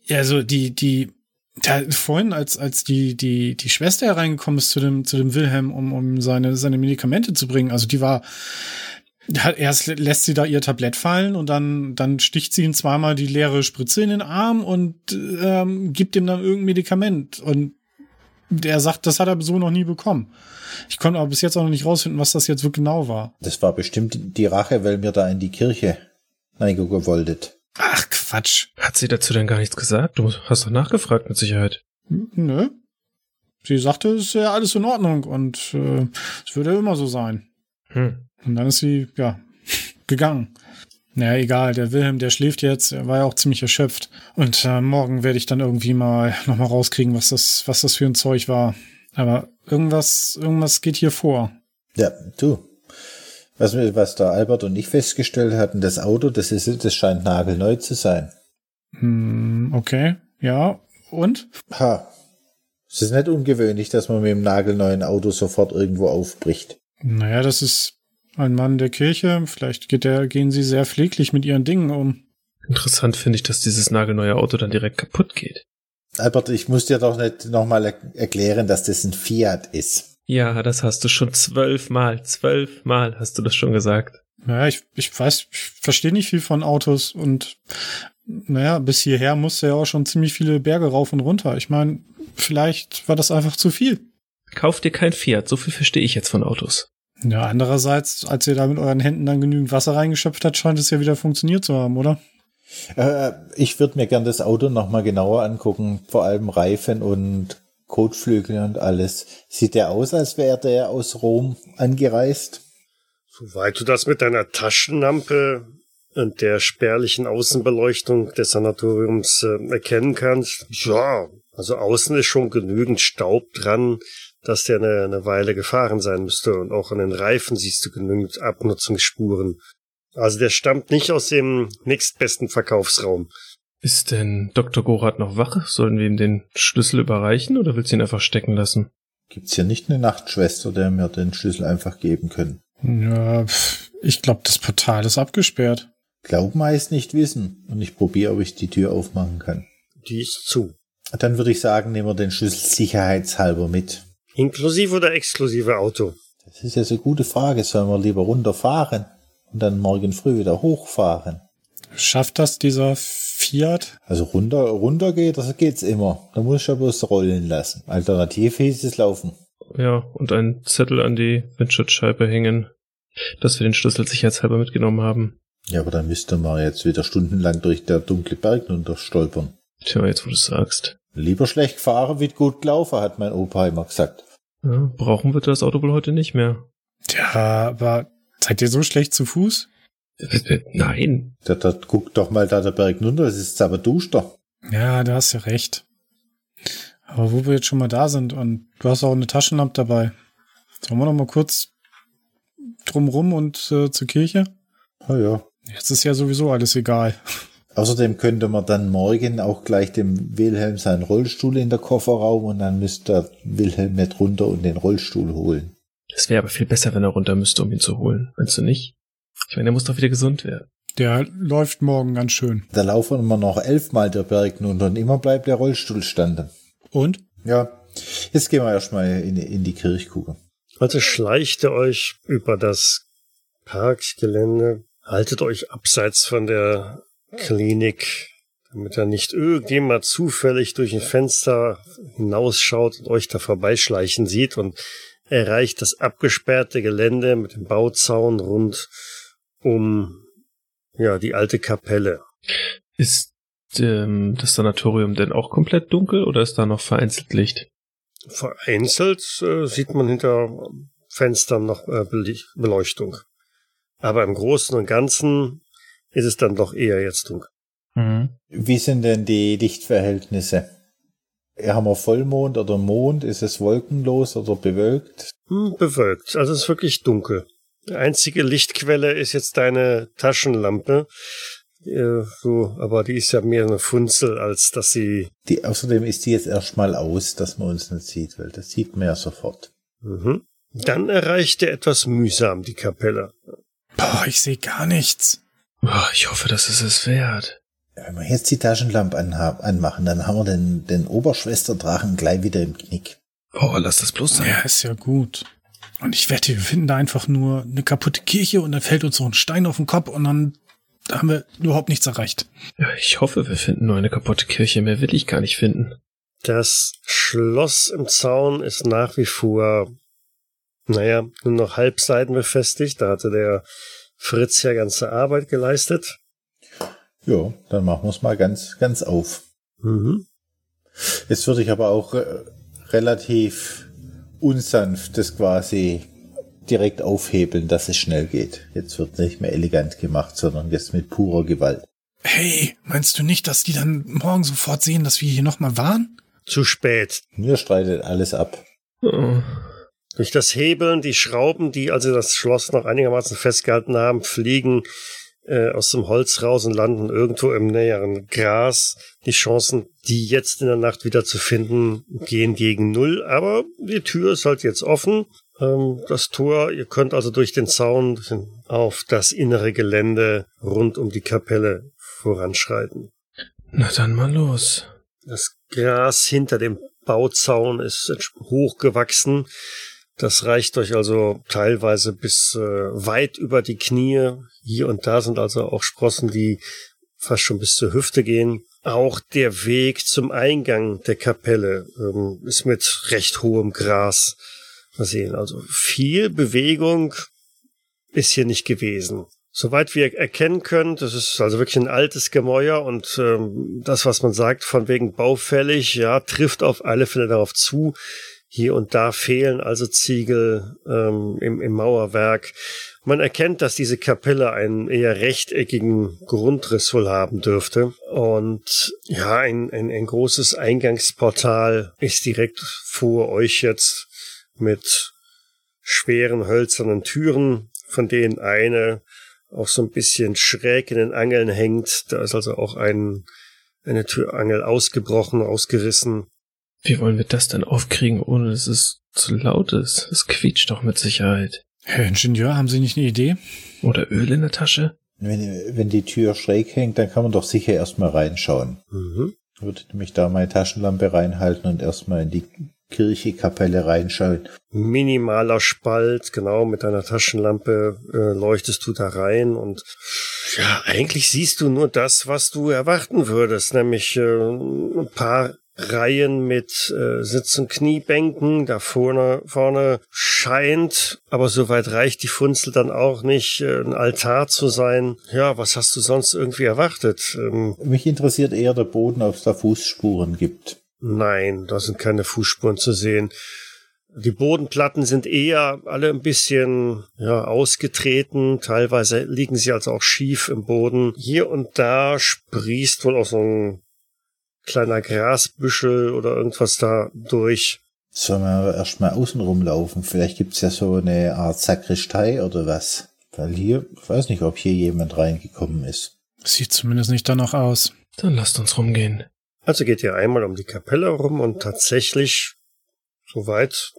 ja, also die, die, da, vorhin, als, als die, die, die Schwester hereingekommen ist zu dem, zu dem Wilhelm, um, um seine, seine Medikamente zu bringen, also die war, erst lä- lässt sie da ihr Tablett fallen und dann, dann sticht sie ihm zweimal die leere Spritze in den Arm und ähm, gibt ihm dann irgendein Medikament. Und der sagt, das hat er so noch nie bekommen. Ich konnte aber bis jetzt auch noch nicht rausfinden, was das jetzt wirklich genau war. Das war bestimmt die Rache, weil wir da in die Kirche reingucken wolltet. Ach, Quatsch. Hat sie dazu denn gar nichts gesagt? Du hast doch nachgefragt mit Sicherheit. Nö. Sie sagte, es ist ja alles in Ordnung und äh, es würde immer so sein. Hm. Und dann ist sie, ja, gegangen. Naja, egal, der Wilhelm, der schläft jetzt, er war ja auch ziemlich erschöpft. Und äh, morgen werde ich dann irgendwie mal nochmal rauskriegen, was das, was das für ein Zeug war. Aber irgendwas, irgendwas geht hier vor. Ja, du. Was, wir- was da Albert und ich festgestellt hatten, das Auto, das ist, das scheint nagelneu zu sein. Hm, okay, ja. Und? Ha. Es ist nicht ungewöhnlich, dass man mit dem nagelneuen Auto sofort irgendwo aufbricht. Naja, das ist ein Mann der Kirche. Vielleicht geht der, gehen sie sehr pfleglich mit ihren Dingen um. Interessant finde ich, dass dieses nagelneue Auto dann direkt kaputt geht. Albert, ich muss dir doch nicht nochmal er erklären, dass das ein Fiat ist. Ja, das hast du schon zwölfmal. Zwölfmal hast du das schon gesagt. Naja, ich, ich weiß, ich verstehe nicht viel von Autos und naja, bis hierher musste er auch schon ziemlich viele Berge rauf und runter. Ich meine, vielleicht war das einfach zu viel. Kauf dir kein Fiat, so viel verstehe ich jetzt von Autos. Ja, andererseits, als ihr da mit euren Händen dann genügend Wasser reingeschöpft habt, scheint es ja wieder funktioniert zu haben, oder? Äh, ich würde mir gern das Auto nochmal genauer angucken, vor allem Reifen und Kotflügel und alles. Sieht der aus, als wäre der aus Rom angereist? Soweit du das mit deiner Taschenlampe und der spärlichen Außenbeleuchtung des Sanatoriums äh, erkennen kannst, ja, also außen ist schon genügend Staub dran, dass der eine, eine Weile gefahren sein müsste und auch an den Reifen siehst du genügend Abnutzungsspuren. Also der stammt nicht aus dem nächstbesten Verkaufsraum. Ist denn Dr. Gorath noch wach? Sollen wir ihm den Schlüssel überreichen oder willst du ihn einfach stecken lassen? Gibt's hier nicht eine Nachtschwester, der mir den Schlüssel einfach geben können? Ja, ich glaube, das Portal ist abgesperrt. Glauben heißt nicht wissen. Und ich probiere, ob ich die Tür aufmachen kann. Die ist zu. Dann würde ich sagen, nehmen wir den Schlüssel sicherheitshalber mit. Inklusive oder exklusive Auto? Das ist ja so eine gute Frage. Sollen wir lieber runterfahren und dann morgen früh wieder hochfahren? Schafft das dieser Fiat? Also runter, runter geht, das geht's immer. Da muss ich ja bloß rollen lassen. Alternativ hieß es laufen. Ja, und einen Zettel an die Windschutzscheibe hängen, dass wir den Schlüssel sicherheitshalber mitgenommen haben. Ja, aber dann müsste man jetzt wieder stundenlang durch der dunkle Berg runter stolpern. Tja, jetzt wo du sagst. Lieber schlecht gefahren wie gut gelaufen, hat mein Opa immer gesagt. Ja, brauchen wir das Auto wohl heute nicht mehr. Ja, aber seid ihr so schlecht zu Fuß? Nein. Da, da, guck doch mal da der Berg runter, das ist aber duster. Ja, da hast du recht. Aber wo wir jetzt schon mal da sind und du hast auch eine Taschenlampe dabei. Sollen wir noch mal kurz drumrum und äh, zur Kirche? Ah ja. Jetzt ist ja sowieso alles egal. Außerdem könnte man dann morgen auch gleich dem Wilhelm seinen Rollstuhl in der Kofferraum und dann müsste der Wilhelm mit runter und den Rollstuhl holen. Es wäre aber viel besser, wenn er runter müsste, um ihn zu holen. Meinst du nicht? Ich meine, er muss doch wieder gesund werden. Der läuft morgen ganz schön. Da laufen wir noch elfmal der Berg runter und immer bleibt der Rollstuhl standen. Und? Ja, jetzt gehen wir erstmal in, in die Kirche gucken. Also schleicht ihr euch über das Parkgelände, haltet euch abseits von der Klinik, damit da nicht irgendjemand zufällig durch ein Fenster hinausschaut und euch da vorbeischleichen sieht und erreicht das abgesperrte Gelände mit dem Bauzaun rund um ja die alte Kapelle. Ist ähm, das Sanatorium denn auch komplett dunkel oder ist da noch vereinzelt Licht? Vereinzelt äh, sieht man hinter Fenstern noch äh, Beleuchtung. Aber im Großen und Ganzen ist es dann doch eher jetzt dunkel. Mhm. Wie sind denn die Lichtverhältnisse? Haben wir Vollmond oder Mond? Ist es wolkenlos oder bewölkt? Hm, bewölkt. Also es ist wirklich dunkel. Die einzige Lichtquelle ist jetzt deine Taschenlampe. Äh, so, aber die ist ja mehr eine Funzel, als dass sie. Die, außerdem ist die jetzt erstmal aus, dass man uns nicht sieht, weil das sieht man ja sofort. Mhm. Dann erreicht er etwas mühsam die Kapelle. Boah, ich sehe gar nichts. Oh, ich hoffe, das ist es wert. Wenn wir jetzt die Taschenlampe anmachen, dann haben wir den, den Oberschwesterdrachen gleich wieder im Knick. Oh, lass das bloß sein. Ja, ist ja gut. Und ich wette, wir finden da einfach nur eine kaputte Kirche und dann fällt uns so ein Stein auf den Kopf und dann haben wir überhaupt nichts erreicht. Ja, ich hoffe, wir finden nur eine kaputte Kirche. Mehr will ich gar nicht finden. Das Schloss im Zaun ist nach wie vor, naja, nur noch halbseiten befestigt. Da hatte der Fritz ja ganze Arbeit geleistet. Ja, dann machen wir es mal ganz, ganz auf. Mhm. Jetzt würde ich aber auch äh, relativ unsanft das quasi direkt aufhebeln, dass es schnell geht. Jetzt wird nicht mehr elegant gemacht, sondern jetzt mit purer Gewalt. Hey, meinst du nicht, dass die dann morgen sofort sehen, dass wir hier nochmal waren? Zu spät. Mir streitet alles ab. Oh. Durch das Hebeln, die Schrauben, die also das Schloss noch einigermaßen festgehalten haben, fliegen äh, aus dem Holz raus und landen irgendwo im näheren Gras. Die Chancen, die jetzt in der Nacht wieder zu finden, gehen gegen null. Aber die Tür ist halt jetzt offen. Ähm, das Tor, ihr könnt also durch den Zaun auf das innere Gelände rund um die Kapelle voranschreiten. Na dann mal los. Das Gras hinter dem Bauzaun ist hochgewachsen. Das reicht euch also teilweise bis äh, weit über die Knie. Hier und da sind also auch Sprossen, die fast schon bis zur Hüfte gehen. Auch der Weg zum Eingang der Kapelle ähm, ist mit recht hohem Gras versehen. Also viel Bewegung ist hier nicht gewesen. Soweit wir erkennen können, das ist also wirklich ein altes Gemäuer und ähm, das, was man sagt, von wegen baufällig, ja, trifft auf alle Fälle darauf zu. Hier und da fehlen also Ziegel ähm, im, im Mauerwerk. Man erkennt, dass diese Kapelle einen eher rechteckigen Grundriss wohl haben dürfte. Und ja, ein, ein, ein großes Eingangsportal ist direkt vor euch jetzt mit schweren hölzernen Türen, von denen eine auch so ein bisschen schräg in den Angeln hängt. Da ist also auch ein, eine Türangel ausgebrochen, ausgerissen. Wie wollen wir das denn aufkriegen, ohne dass es zu laut ist? Es quietscht doch mit Sicherheit. Herr Ingenieur, haben Sie nicht eine Idee? Oder Öl in der Tasche? Wenn, wenn die Tür schräg hängt, dann kann man doch sicher erstmal reinschauen. Mhm. Ich würde nämlich da meine Taschenlampe reinhalten und erstmal in die Kirche, Kapelle reinschauen. Minimaler Spalt, genau, mit deiner Taschenlampe äh, leuchtest du da rein und ja, eigentlich siehst du nur das, was du erwarten würdest, nämlich äh, ein paar Reihen mit äh, Sitz- und Kniebänken. Da vorne, vorne scheint, aber soweit reicht die Funzel dann auch nicht, äh, ein Altar zu sein. Ja, was hast du sonst irgendwie erwartet? Ähm, Mich interessiert eher der Boden, ob es da Fußspuren gibt. nein, da sind keine Fußspuren zu sehen. Die Bodenplatten sind eher alle ein bisschen ja, ausgetreten. Teilweise liegen sie also auch schief im Boden. Hier und da sprießt wohl auch so ein kleiner Grasbüschel oder irgendwas da durch. Sollen wir erstmal außen rumlaufen? Vielleicht gibt's ja so eine Art Sakristei oder was. Weil hier, ich weiß nicht, ob hier jemand reingekommen ist. Sieht zumindest nicht danach aus. Dann lasst uns rumgehen. Also geht ihr einmal um die Kapelle rum und tatsächlich, soweit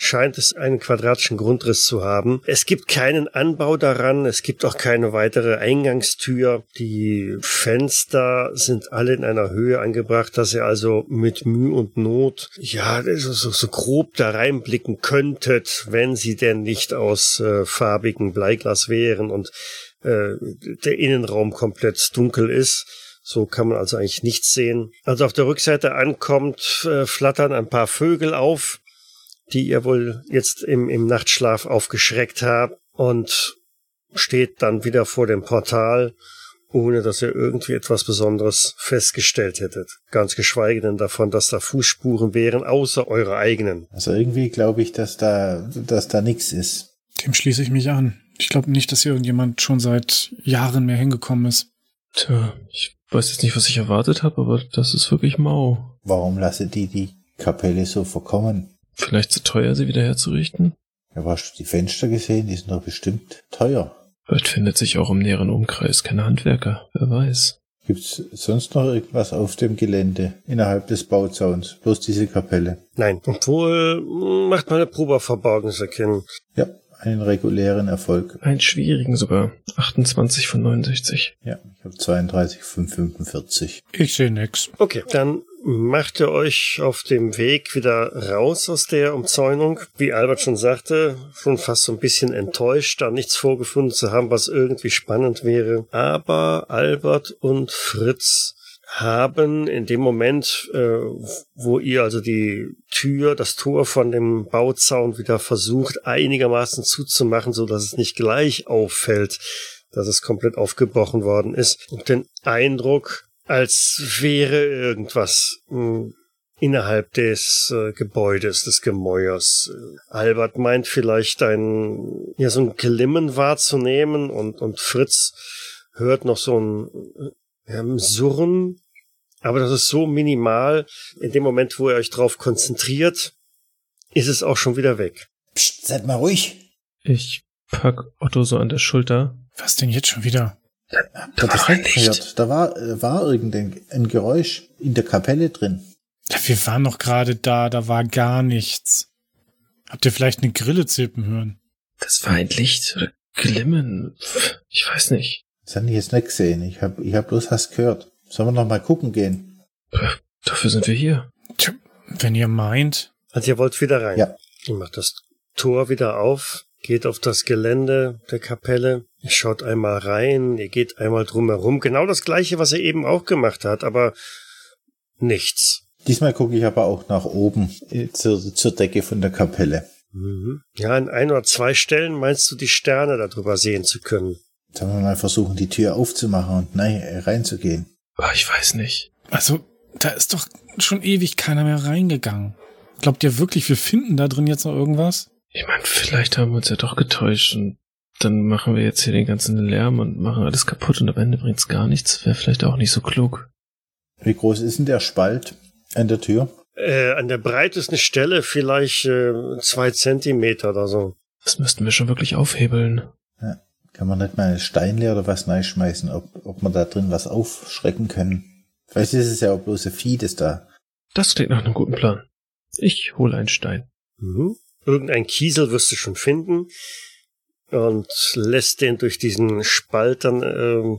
scheint es einen quadratischen Grundriss zu haben. Es gibt keinen Anbau daran, es gibt auch keine weitere Eingangstür. Die Fenster sind alle in einer Höhe angebracht, dass ihr also mit Mühe und Not, ja, so, so, grob da reinblicken könntet, wenn sie denn nicht aus äh, farbigem Bleiglas wären und äh, der Innenraum komplett dunkel ist. So kann man also eigentlich nichts sehen. Also auf der Rückseite ankommt, äh, flattern ein paar Vögel auf, die ihr wohl jetzt im, im Nachtschlaf aufgeschreckt habt und steht dann wieder vor dem Portal, ohne dass ihr irgendwie etwas Besonderes festgestellt hättet. Ganz geschweige denn davon, dass da Fußspuren wären, außer eure eigenen. Also irgendwie glaube ich, dass da, dass da nichts ist. Dem schließe ich mich an. Ich glaube nicht, dass hier irgendjemand schon seit Jahren mehr hingekommen ist. Tja, ich weiß jetzt nicht, was ich erwartet habe, aber das ist wirklich mau. Warum lasse die die Kapelle so verkommen? Vielleicht zu teuer, sie wieder herzurichten? Ja, hast du die Fenster gesehen? Die sind doch bestimmt teuer. Vielleicht findet sich auch im näheren Umkreis keine Handwerker. Wer weiß. Gibt's sonst noch irgendwas auf dem Gelände innerhalb des Bauzauns? Bloß diese Kapelle. Nein, obwohl mh, macht mal eine Probe auf Verborgenes erkennen. Ja, einen regulären Erfolg. Einen schwierigen sogar. 28 von 69. Ja, ich habe 32 von 45. Ich sehe nix. Okay, dann macht ihr euch auf dem Weg wieder raus aus der Umzäunung. Wie Albert schon sagte, schon fast so ein bisschen enttäuscht, da nichts vorgefunden zu haben, was irgendwie spannend wäre. Aber Albert und Fritz haben in dem Moment, äh, wo ihr also die Tür, das Tor von dem Bauzaun wieder versucht einigermaßen zuzumachen, so dass es nicht gleich auffällt, dass es komplett aufgebrochen worden ist, und den Eindruck, als wäre irgendwas mh, innerhalb des äh, Gebäudes, des Gemäuers. Albert meint vielleicht ein, ja, so ein Glimmen wahrzunehmen und, und Fritz hört noch so ein ein Surren, aber das ist so minimal. In dem Moment, wo ihr euch drauf konzentriert, ist es auch schon wieder weg. Psst, seid mal ruhig. Ich pack Otto so an der Schulter. Was denn jetzt schon wieder? Da, das gehört. da war, äh, war irgendein ein Geräusch in der Kapelle drin. Ja, Wir waren noch gerade da, da war gar nichts. Habt ihr vielleicht eine Grille zirpen hören? Das war ein Licht oder Glimmen. Ich weiß nicht. Das habe ich jetzt nicht gesehen. Ich habe ich hab bloß was gehört. Sollen wir noch mal gucken gehen? Dafür sind wir hier. Tja, wenn ihr meint. Also ihr wollt wieder rein. Ja. Ihr macht das Tor wieder auf, geht auf das Gelände der Kapelle, ihr schaut einmal rein, ihr geht einmal drumherum. Genau das gleiche, was ihr eben auch gemacht habt, aber nichts. Diesmal gucke ich aber auch nach oben äh, zur, zur Decke von der Kapelle. Mhm. Ja, an ein oder zwei Stellen meinst du die Sterne darüber sehen zu können. Sollen wir mal versuchen, die Tür aufzumachen und nein, reinzugehen? Ah, ich weiß nicht. Also, da ist doch schon ewig keiner mehr reingegangen. Glaubt ihr wirklich, wir finden da drin jetzt noch irgendwas? Ich meine, vielleicht haben wir uns ja doch getäuscht und dann machen wir jetzt hier den ganzen Lärm und machen alles kaputt und am Ende bringt's gar nichts. Wäre vielleicht auch nicht so klug. Wie groß ist denn der Spalt an der Tür? Äh, an der breitesten Stelle vielleicht äh, zwei Zentimeter oder so. Das müssten wir schon wirklich aufhebeln. Ja. Kann man nicht mal eine Steinleer oder was reinschmeißen, ob, ob man da drin was aufschrecken können? Vielleicht ist es ja auch bloß ein Vieh, das da. Das klingt nach einem guten Plan. Ich hole einen Stein. Mhm. Irgendein Kiesel wirst du schon finden und lässt den durch diesen Spalt dann äh,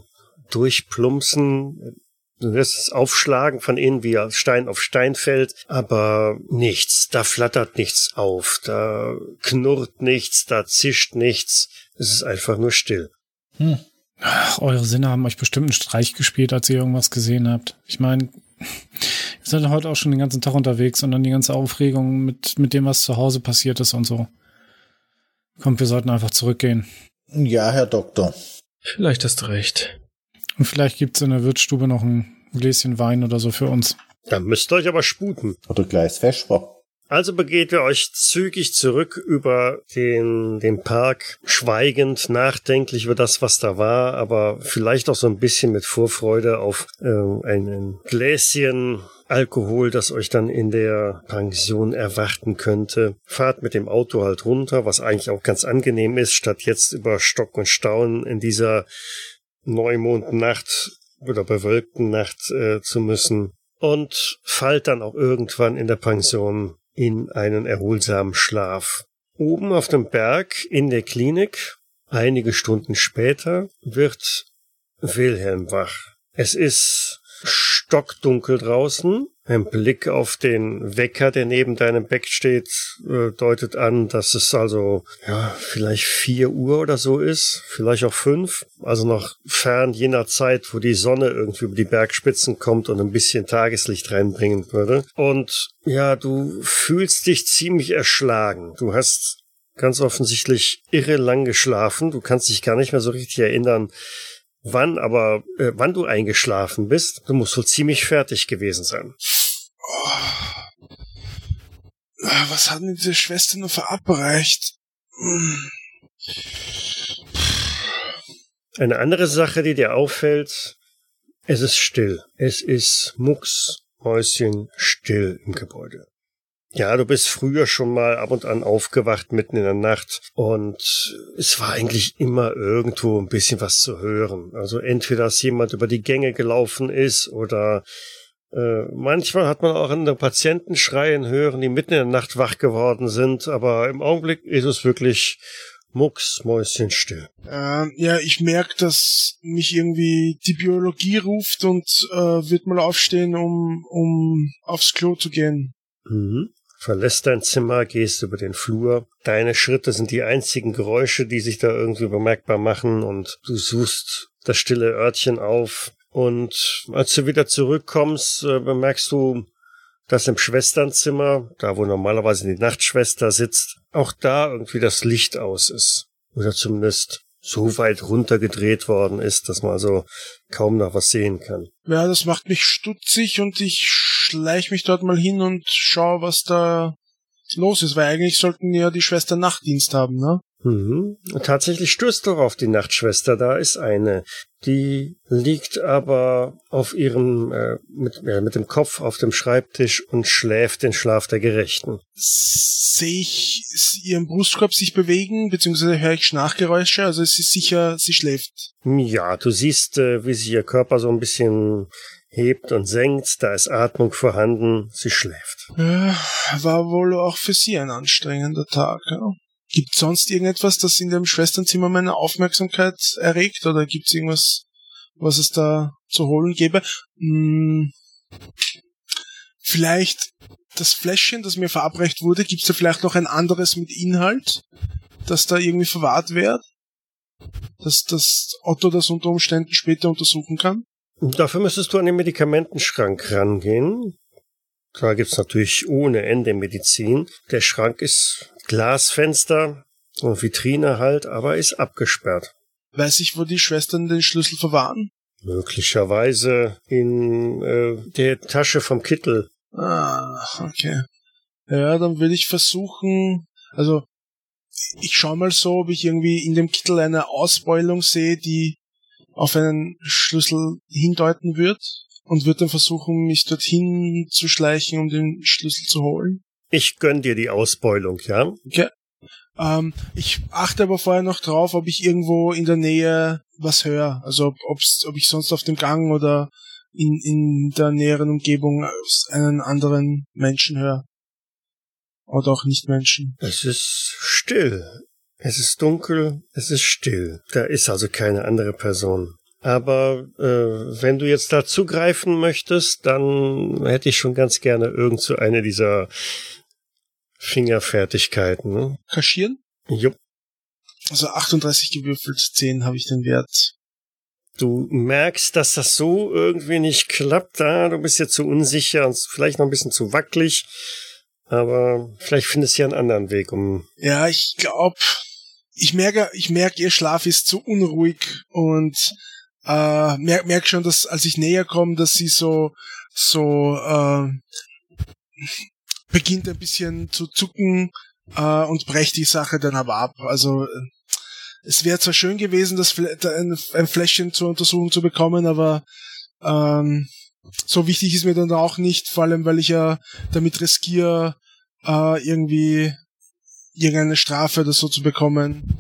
durchplumpsen. Du lässt es aufschlagen von innen, wie Stein auf Stein fällt, aber nichts. Da flattert nichts auf, da knurrt nichts, da zischt nichts. Es ist einfach nur still. Hm. Ach, eure Sinne haben euch bestimmt einen Streich gespielt, als ihr irgendwas gesehen habt. Ich meine, seid heute auch schon den ganzen Tag unterwegs und dann die ganze Aufregung mit, mit dem, was zu Hause passiert ist und so. Kommt, wir sollten einfach zurückgehen. Ja, Herr Doktor. Vielleicht hast du recht. Und vielleicht gibt's in der Wirtsstube noch ein Gläschen Wein oder so für uns. Da müsst ihr euch aber sputen. Oder Gleis Vesper. Also begeht ihr euch zügig zurück über den, den Park, schweigend, nachdenklich über das, was da war, aber vielleicht auch so ein bisschen mit Vorfreude auf äh, ein Gläschen Alkohol, das euch dann in der Pension erwarten könnte. Fahrt mit dem Auto halt runter, was eigentlich auch ganz angenehm ist, statt jetzt über Stock und Stauen in dieser Neumondnacht oder bewölkten Nacht äh, zu müssen. Und fallt dann auch irgendwann in der Pension in einen erholsamen Schlaf. Oben auf dem Berg in der Klinik, einige Stunden später, wird Wilhelm wach. Es ist stockdunkel draußen. Ein Blick auf den Wecker, der neben deinem Bett steht, äh, deutet an, dass es also ja vielleicht vier Uhr oder so ist, vielleicht auch fünf, also noch fern jener Zeit, wo die Sonne irgendwie über die Bergspitzen kommt und ein bisschen Tageslicht reinbringen würde. Und ja, du fühlst dich ziemlich erschlagen. Du hast ganz offensichtlich irre lang geschlafen. Du kannst dich gar nicht mehr so richtig erinnern, wann aber, äh, wann du eingeschlafen bist. Du musst wohl ziemlich fertig gewesen sein. Oh. Was hat denn diese Schwester nur verabreicht? Hm. Eine andere Sache, die dir auffällt, es ist still. Es ist mucksmäuschen still im Gebäude. Ja, du bist früher schon mal ab und an aufgewacht mitten in der Nacht und es war eigentlich immer irgendwo ein bisschen was zu hören. Also entweder, dass jemand über die Gänge gelaufen ist oder äh, manchmal hat man auch andere Patienten schreien hören, die mitten in der Nacht wach geworden sind, aber im Augenblick ist es wirklich mucksmäuschenstill. Ähm, ja, ich merke, dass mich irgendwie die Biologie ruft und äh, wird mal aufstehen, um, um aufs Klo zu gehen. Mhm verlässt dein Zimmer, gehst über den Flur. Deine Schritte sind die einzigen Geräusche, die sich da irgendwie bemerkbar machen und du suchst das stille Örtchen auf. Und als du wieder zurückkommst, äh, bemerkst du, dass im Schwesternzimmer, da wo normalerweise die Nachtschwester sitzt, auch da irgendwie das Licht aus ist. Oder zumindest so weit runtergedreht worden ist, dass man also kaum noch was sehen kann. Ja, das macht mich stutzig und ich schleich mich dort mal hin und schau, was da los ist, weil eigentlich sollten ja die Schwester Nachtdienst haben, ne? Mhm. Tatsächlich stößt du auf die Nachtschwester. Da ist eine. Die liegt aber auf ihrem, äh, mit, äh, mit dem Kopf auf dem Schreibtisch und schläft den Schlaf der Gerechten. Sehe ich ihren Brustkorb sich bewegen, beziehungsweise höre ich Schnarchgeräusche? Also es ist sicher, sie schläft. Ja, du siehst, äh, wie sich ihr Körper so ein bisschen hebt und senkt, da ist Atmung vorhanden, sie schläft. Ja, war wohl auch für sie ein anstrengender Tag. Ja. Gibt sonst irgendetwas, das in dem Schwesternzimmer meine Aufmerksamkeit erregt oder gibt es irgendwas, was es da zu holen gäbe? Hm, vielleicht das Fläschchen, das mir verabreicht wurde, gibt es da vielleicht noch ein anderes mit Inhalt, das da irgendwie verwahrt wird? Dass das Otto das unter Umständen später untersuchen kann? Dafür müsstest du an den Medikamentenschrank rangehen. Da gibt's natürlich ohne Ende Medizin. Der Schrank ist Glasfenster und Vitrine halt, aber ist abgesperrt. Weiß ich, wo die Schwestern den Schlüssel verwahren? Möglicherweise in äh, der Tasche vom Kittel. Ah, okay. Ja, dann würde ich versuchen, also ich schau mal so, ob ich irgendwie in dem Kittel eine Ausbeulung sehe, die auf einen Schlüssel hindeuten wird und würde dann versuchen, mich dorthin zu schleichen, um den Schlüssel zu holen. Ich gönn dir die Ausbeulung, ja? Okay. Ähm, ich achte aber vorher noch drauf, ob ich irgendwo in der Nähe was höre. Also ob, ob's, ob ich sonst auf dem Gang oder in, in der näheren Umgebung einen anderen Menschen höre. Oder auch nicht Menschen. Es ist still. Es ist dunkel, es ist still. Da ist also keine andere Person. Aber äh, wenn du jetzt da zugreifen möchtest, dann hätte ich schon ganz gerne irgend so eine dieser Fingerfertigkeiten. Ne? Kaschieren? Jupp. Also 38 gewürfelt, 10 habe ich den Wert. Du merkst, dass das so irgendwie nicht klappt. Da, du bist jetzt zu unsicher und vielleicht noch ein bisschen zu wackelig. Aber vielleicht findest du ja einen anderen Weg, um. Ja, ich glaube, ich merke, ich merke, ihr Schlaf ist zu unruhig und äh, merk, merk schon, dass als ich näher komme, dass sie so so äh, beginnt ein bisschen zu zucken äh, und brecht die Sache dann aber ab. Also es wäre zwar schön gewesen, das ein, ein Fläschchen zur Untersuchung zu bekommen, aber ähm, so wichtig ist mir dann auch nicht, vor allem weil ich ja damit riskiere, äh, irgendwie irgendeine Strafe oder so zu bekommen,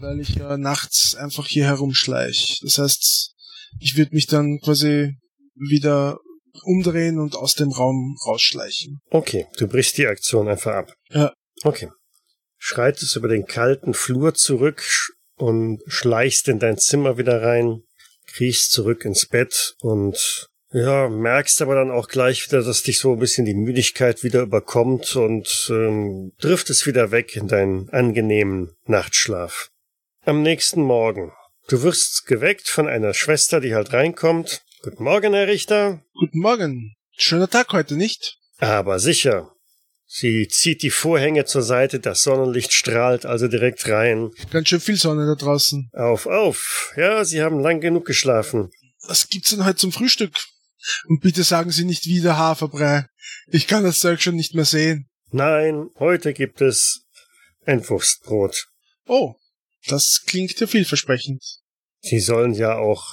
weil ich ja nachts einfach hier herumschleich. Das heißt, ich würde mich dann quasi wieder umdrehen und aus dem Raum rausschleichen. Okay, du brichst die Aktion einfach ab. Ja. Okay. Schreitest über den kalten Flur zurück und schleichst in dein Zimmer wieder rein, kriechst zurück ins Bett und ja, merkst aber dann auch gleich wieder, dass dich so ein bisschen die Müdigkeit wieder überkommt und ähm, driftest wieder weg in deinen angenehmen Nachtschlaf. Am nächsten Morgen. Du wirst geweckt von einer Schwester, die halt reinkommt. Guten Morgen, Herr Richter. Guten Morgen. Schöner Tag heute, nicht? Aber sicher. Sie zieht die Vorhänge zur Seite, das Sonnenlicht strahlt also direkt rein. Ganz schön viel Sonne da draußen. Auf, auf. Ja, Sie haben lang genug geschlafen. Was gibt's denn heute zum Frühstück? Und bitte sagen Sie nicht wieder Haferbrei. Ich kann das Zeug schon nicht mehr sehen. Nein, heute gibt es ein Wurstbrot. Oh, das klingt ja vielversprechend. Sie sollen ja auch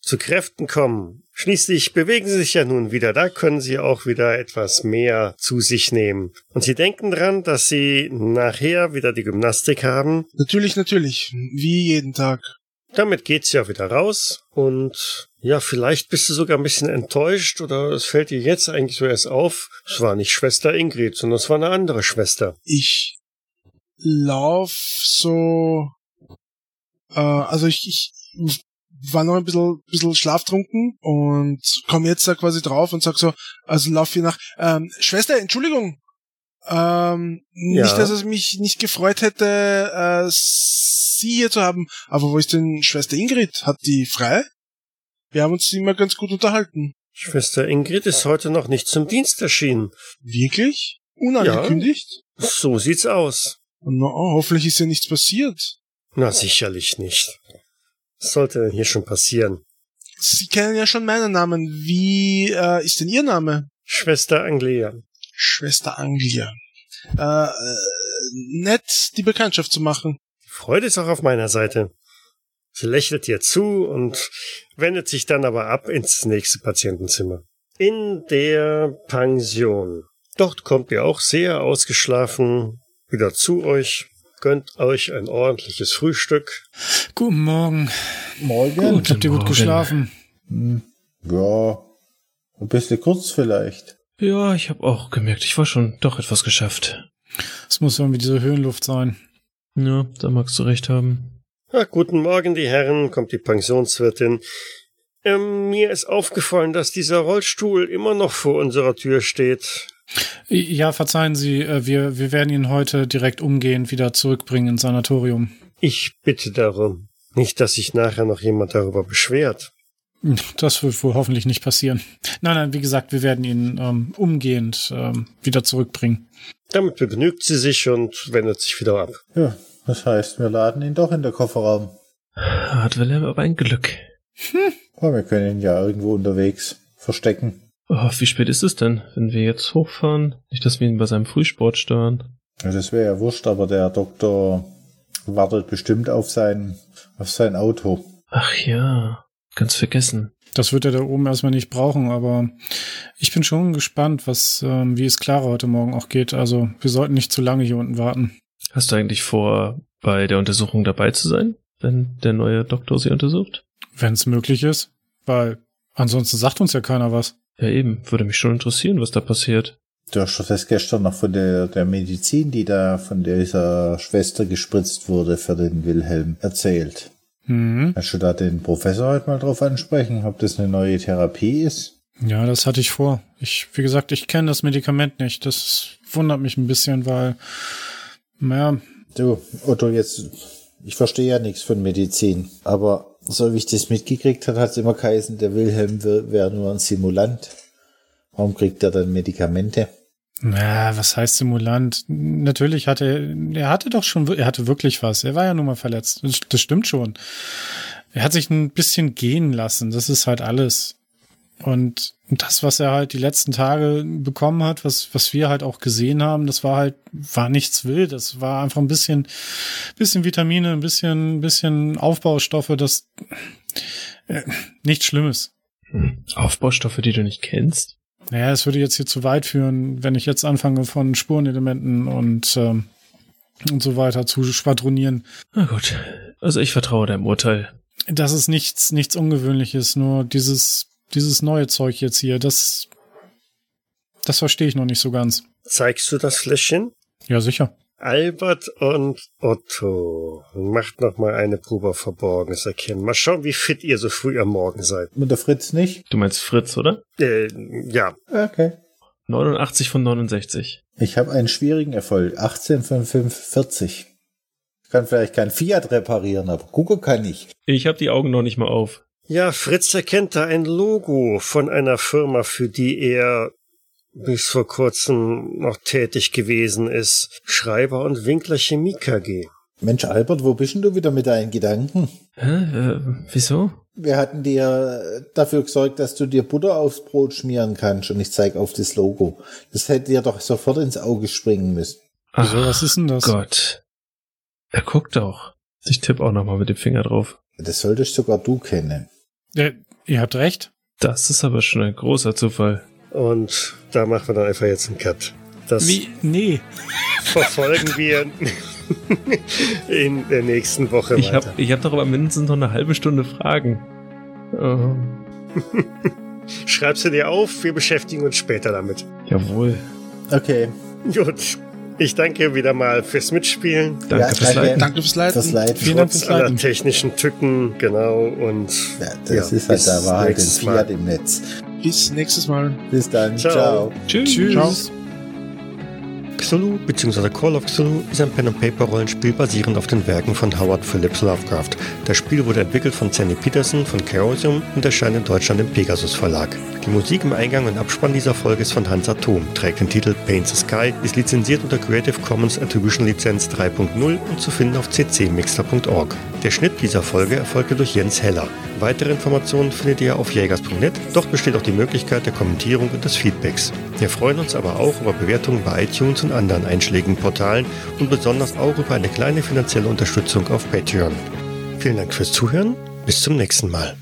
zu Kräften kommen. Schließlich bewegen Sie sich ja nun wieder, da können Sie auch wieder etwas mehr zu sich nehmen. Und Sie denken dran, dass Sie nachher wieder die Gymnastik haben. Natürlich, natürlich, wie jeden Tag. Damit geht's ja wieder raus und ja, vielleicht bist du sogar ein bisschen enttäuscht oder es fällt dir jetzt eigentlich so erst auf. Es war nicht Schwester Ingrid, sondern es war eine andere Schwester. Ich lauf so, äh, also ich, ich war noch ein bisschen, bisschen schlaftrunken und komme jetzt da quasi drauf und sag so, also lauf hier nach, ähm, Schwester, Entschuldigung, ähm, ja. nicht, dass es mich nicht gefreut hätte, äh, sie hier zu haben, aber wo ist denn Schwester Ingrid? Hat die frei? Wir haben uns immer ganz gut unterhalten. Schwester Ingrid ist heute noch nicht zum Dienst erschienen. Wirklich? Unangekündigt? Ja, so sieht's aus. Na, hoffentlich ist ja nichts passiert. Na, sicherlich nicht. Was sollte denn hier schon passieren? Sie kennen ja schon meinen Namen. Wie äh, ist denn Ihr Name? Schwester Anglia. Schwester Anglia. Äh, äh, nett, die Bekanntschaft zu machen. Freude ist auch auf meiner Seite. Sie lächelt dir zu und wendet sich dann aber ab ins nächste Patientenzimmer. In der Pension. Dort kommt ihr auch sehr ausgeschlafen wieder zu euch, gönnt euch ein ordentliches Frühstück. Guten Morgen. Morgen. Gut, habt ihr gut geschlafen? Hm, ja, ein bisschen kurz vielleicht. Ja, ich habe auch gemerkt, ich war schon doch etwas geschafft. Es muss irgendwie diese Höhenluft sein. Ja, da magst du recht haben. Ja, guten Morgen, die Herren, kommt die Pensionswirtin. Ähm, mir ist aufgefallen, dass dieser Rollstuhl immer noch vor unserer Tür steht. Ja, verzeihen Sie, äh, wir, wir werden ihn heute direkt umgehend wieder zurückbringen ins Sanatorium. Ich bitte darum. Nicht, dass sich nachher noch jemand darüber beschwert. Das wird wohl hoffentlich nicht passieren. Nein, nein, wie gesagt, wir werden ihn ähm, umgehend ähm, wieder zurückbringen. Damit begnügt sie sich und wendet sich wieder ab. Ja, das heißt, wir laden ihn doch in der Kofferraum. Hat Wilhelm aber ein Glück. Aber wir können ihn ja irgendwo unterwegs verstecken. Oh, wie spät ist es denn, wenn wir jetzt hochfahren? Nicht, dass wir ihn bei seinem Frühsport stören. Ja, das wäre ja wurscht, aber der Doktor wartet bestimmt auf sein, auf sein Auto. Ach ja, ganz vergessen. Das wird er da oben erstmal nicht brauchen, aber ich bin schon gespannt, was, ähm, wie es Clara heute Morgen auch geht. Also wir sollten nicht zu lange hier unten warten. Hast du eigentlich vor, bei der Untersuchung dabei zu sein, wenn der neue Doktor sie untersucht? Wenn es möglich ist, weil ansonsten sagt uns ja keiner was. Ja, eben. Würde mich schon interessieren, was da passiert. Du hast schon das gestern noch von der, der Medizin, die da von dieser Schwester gespritzt wurde für den Wilhelm erzählt. Mhm. Hast du da den Professor heute mal drauf ansprechen, ob das eine neue Therapie ist? Ja, das hatte ich vor. Ich, wie gesagt, ich kenne das Medikament nicht. Das wundert mich ein bisschen, weil, naja, Du, Otto, jetzt, ich verstehe ja nichts von Medizin, aber so wie ich das mitgekriegt habe, hat es immer geheißen, der Wilhelm wäre nur ein Simulant. Warum kriegt er dann Medikamente? Na, was heißt Simulant? Natürlich hatte er hatte doch schon, er hatte wirklich was. Er war ja nun mal verletzt. Das, stimmt schon. Er hat sich ein bisschen gehen lassen. Das ist halt alles. Und das, was er halt die letzten Tage bekommen hat, was, was wir halt auch gesehen haben, das war halt, war nichts wild. Das war einfach ein bisschen, bisschen Vitamine, ein bisschen, bisschen Aufbaustoffe, das, äh, nichts Schlimmes. Hm. Aufbaustoffe, die du nicht kennst? Naja, es würde jetzt hier zu weit führen, wenn ich jetzt anfange von Spurenelementen und, ähm, und so weiter zu schwadronieren. Na gut. Also ich vertraue deinem Urteil. Das ist nichts, nichts Ungewöhnliches, nur dieses, dieses neue Zeug jetzt hier, das, das verstehe ich noch nicht so ganz. Zeigst du das Fläschchen? Ja, sicher. Albert und Otto. Macht noch mal eine Probe auf Verborgenes erkennen. Mal schauen, wie fit ihr so früh am Morgen seid. Mit der Fritz nicht? Du meinst Fritz, oder? Äh, ja. Okay. 89 von 69. Ich habe einen schwierigen Erfolg. 18 von 45. Ich kann vielleicht kein Fiat reparieren, aber gucken kann ich. Ich habe die Augen noch nicht mal auf. Ja, Fritz erkennt da ein Logo von einer Firma, für die er bis vor kurzem noch tätig gewesen ist. Schreiber und Winkler Chemie KG. Mensch, Albert, wo bist denn du wieder mit deinen Gedanken? Hä? Äh, wieso? Wir hatten dir dafür gesorgt, dass du dir Butter aufs Brot schmieren kannst und ich zeig auf das Logo. Das hätte dir doch sofort ins Auge springen müssen. Wieso, was ist denn das? Gott. Er guckt auch. Ich tippe auch noch mal mit dem Finger drauf. Das solltest sogar du kennen. Ja, ihr habt recht. Das ist aber schon ein großer Zufall. Und da machen wir dann einfach jetzt einen Cut. Das Wie? Nee. verfolgen wir in der nächsten Woche Ich weiter. habe ich hab doch aber mindestens noch eine halbe Stunde Fragen. Oh, Schreib sie dir auf, wir beschäftigen uns später damit. jawohl. Okay. Gut. Ich danke wieder mal fürs Mitspielen. Danke Ja, fürs danke. Leiten. Danke fürs Leiten. Das Leid. Vielen Dank fürs aller Leiten. technischen Tücken, genau. Und Ja, das Ja, ist halt bis da war halt ein. Fiat im Netz. Bis nächstes Mal. Bis dann. Ciao. Ciao. Tschüss. Tschüss. Cthulhu bzw. Call of Cthulhu ist ein Pen-and-Paper-Rollenspiel basierend auf den Werken von Howard Phillips Lovecraft. Das Spiel wurde entwickelt von Sandy Peterson von Chaosium und erscheint in Deutschland im Pegasus Verlag. Die Musik im Eingang und Abspann dieser Folge ist von Hans Atom, trägt den Titel Paint the Sky, ist lizenziert unter Creative Commons Attribution Lizenz 3.0 und zu finden auf ccmixter.org. Der Schnitt dieser Folge erfolgte durch Jens Heller. Weitere Informationen findet ihr auf jägers.net, dort besteht auch die Möglichkeit der Kommentierung und des Feedbacks. Wir freuen uns aber auch über Bewertungen bei iTunes und anderen einschlägigen und besonders auch über eine kleine finanzielle Unterstützung auf Patreon. Vielen Dank fürs Zuhören, bis zum nächsten Mal.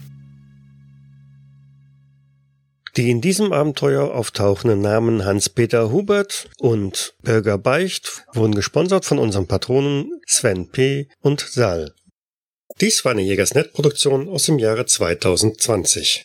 Die in diesem Abenteuer auftauchenden Namen Hans-Peter Hubert und Bürger Beicht wurden gesponsert von unseren Patronen Sven P. und Sal. Dies war eine Jägersnet-Produktion aus dem Jahre 2020.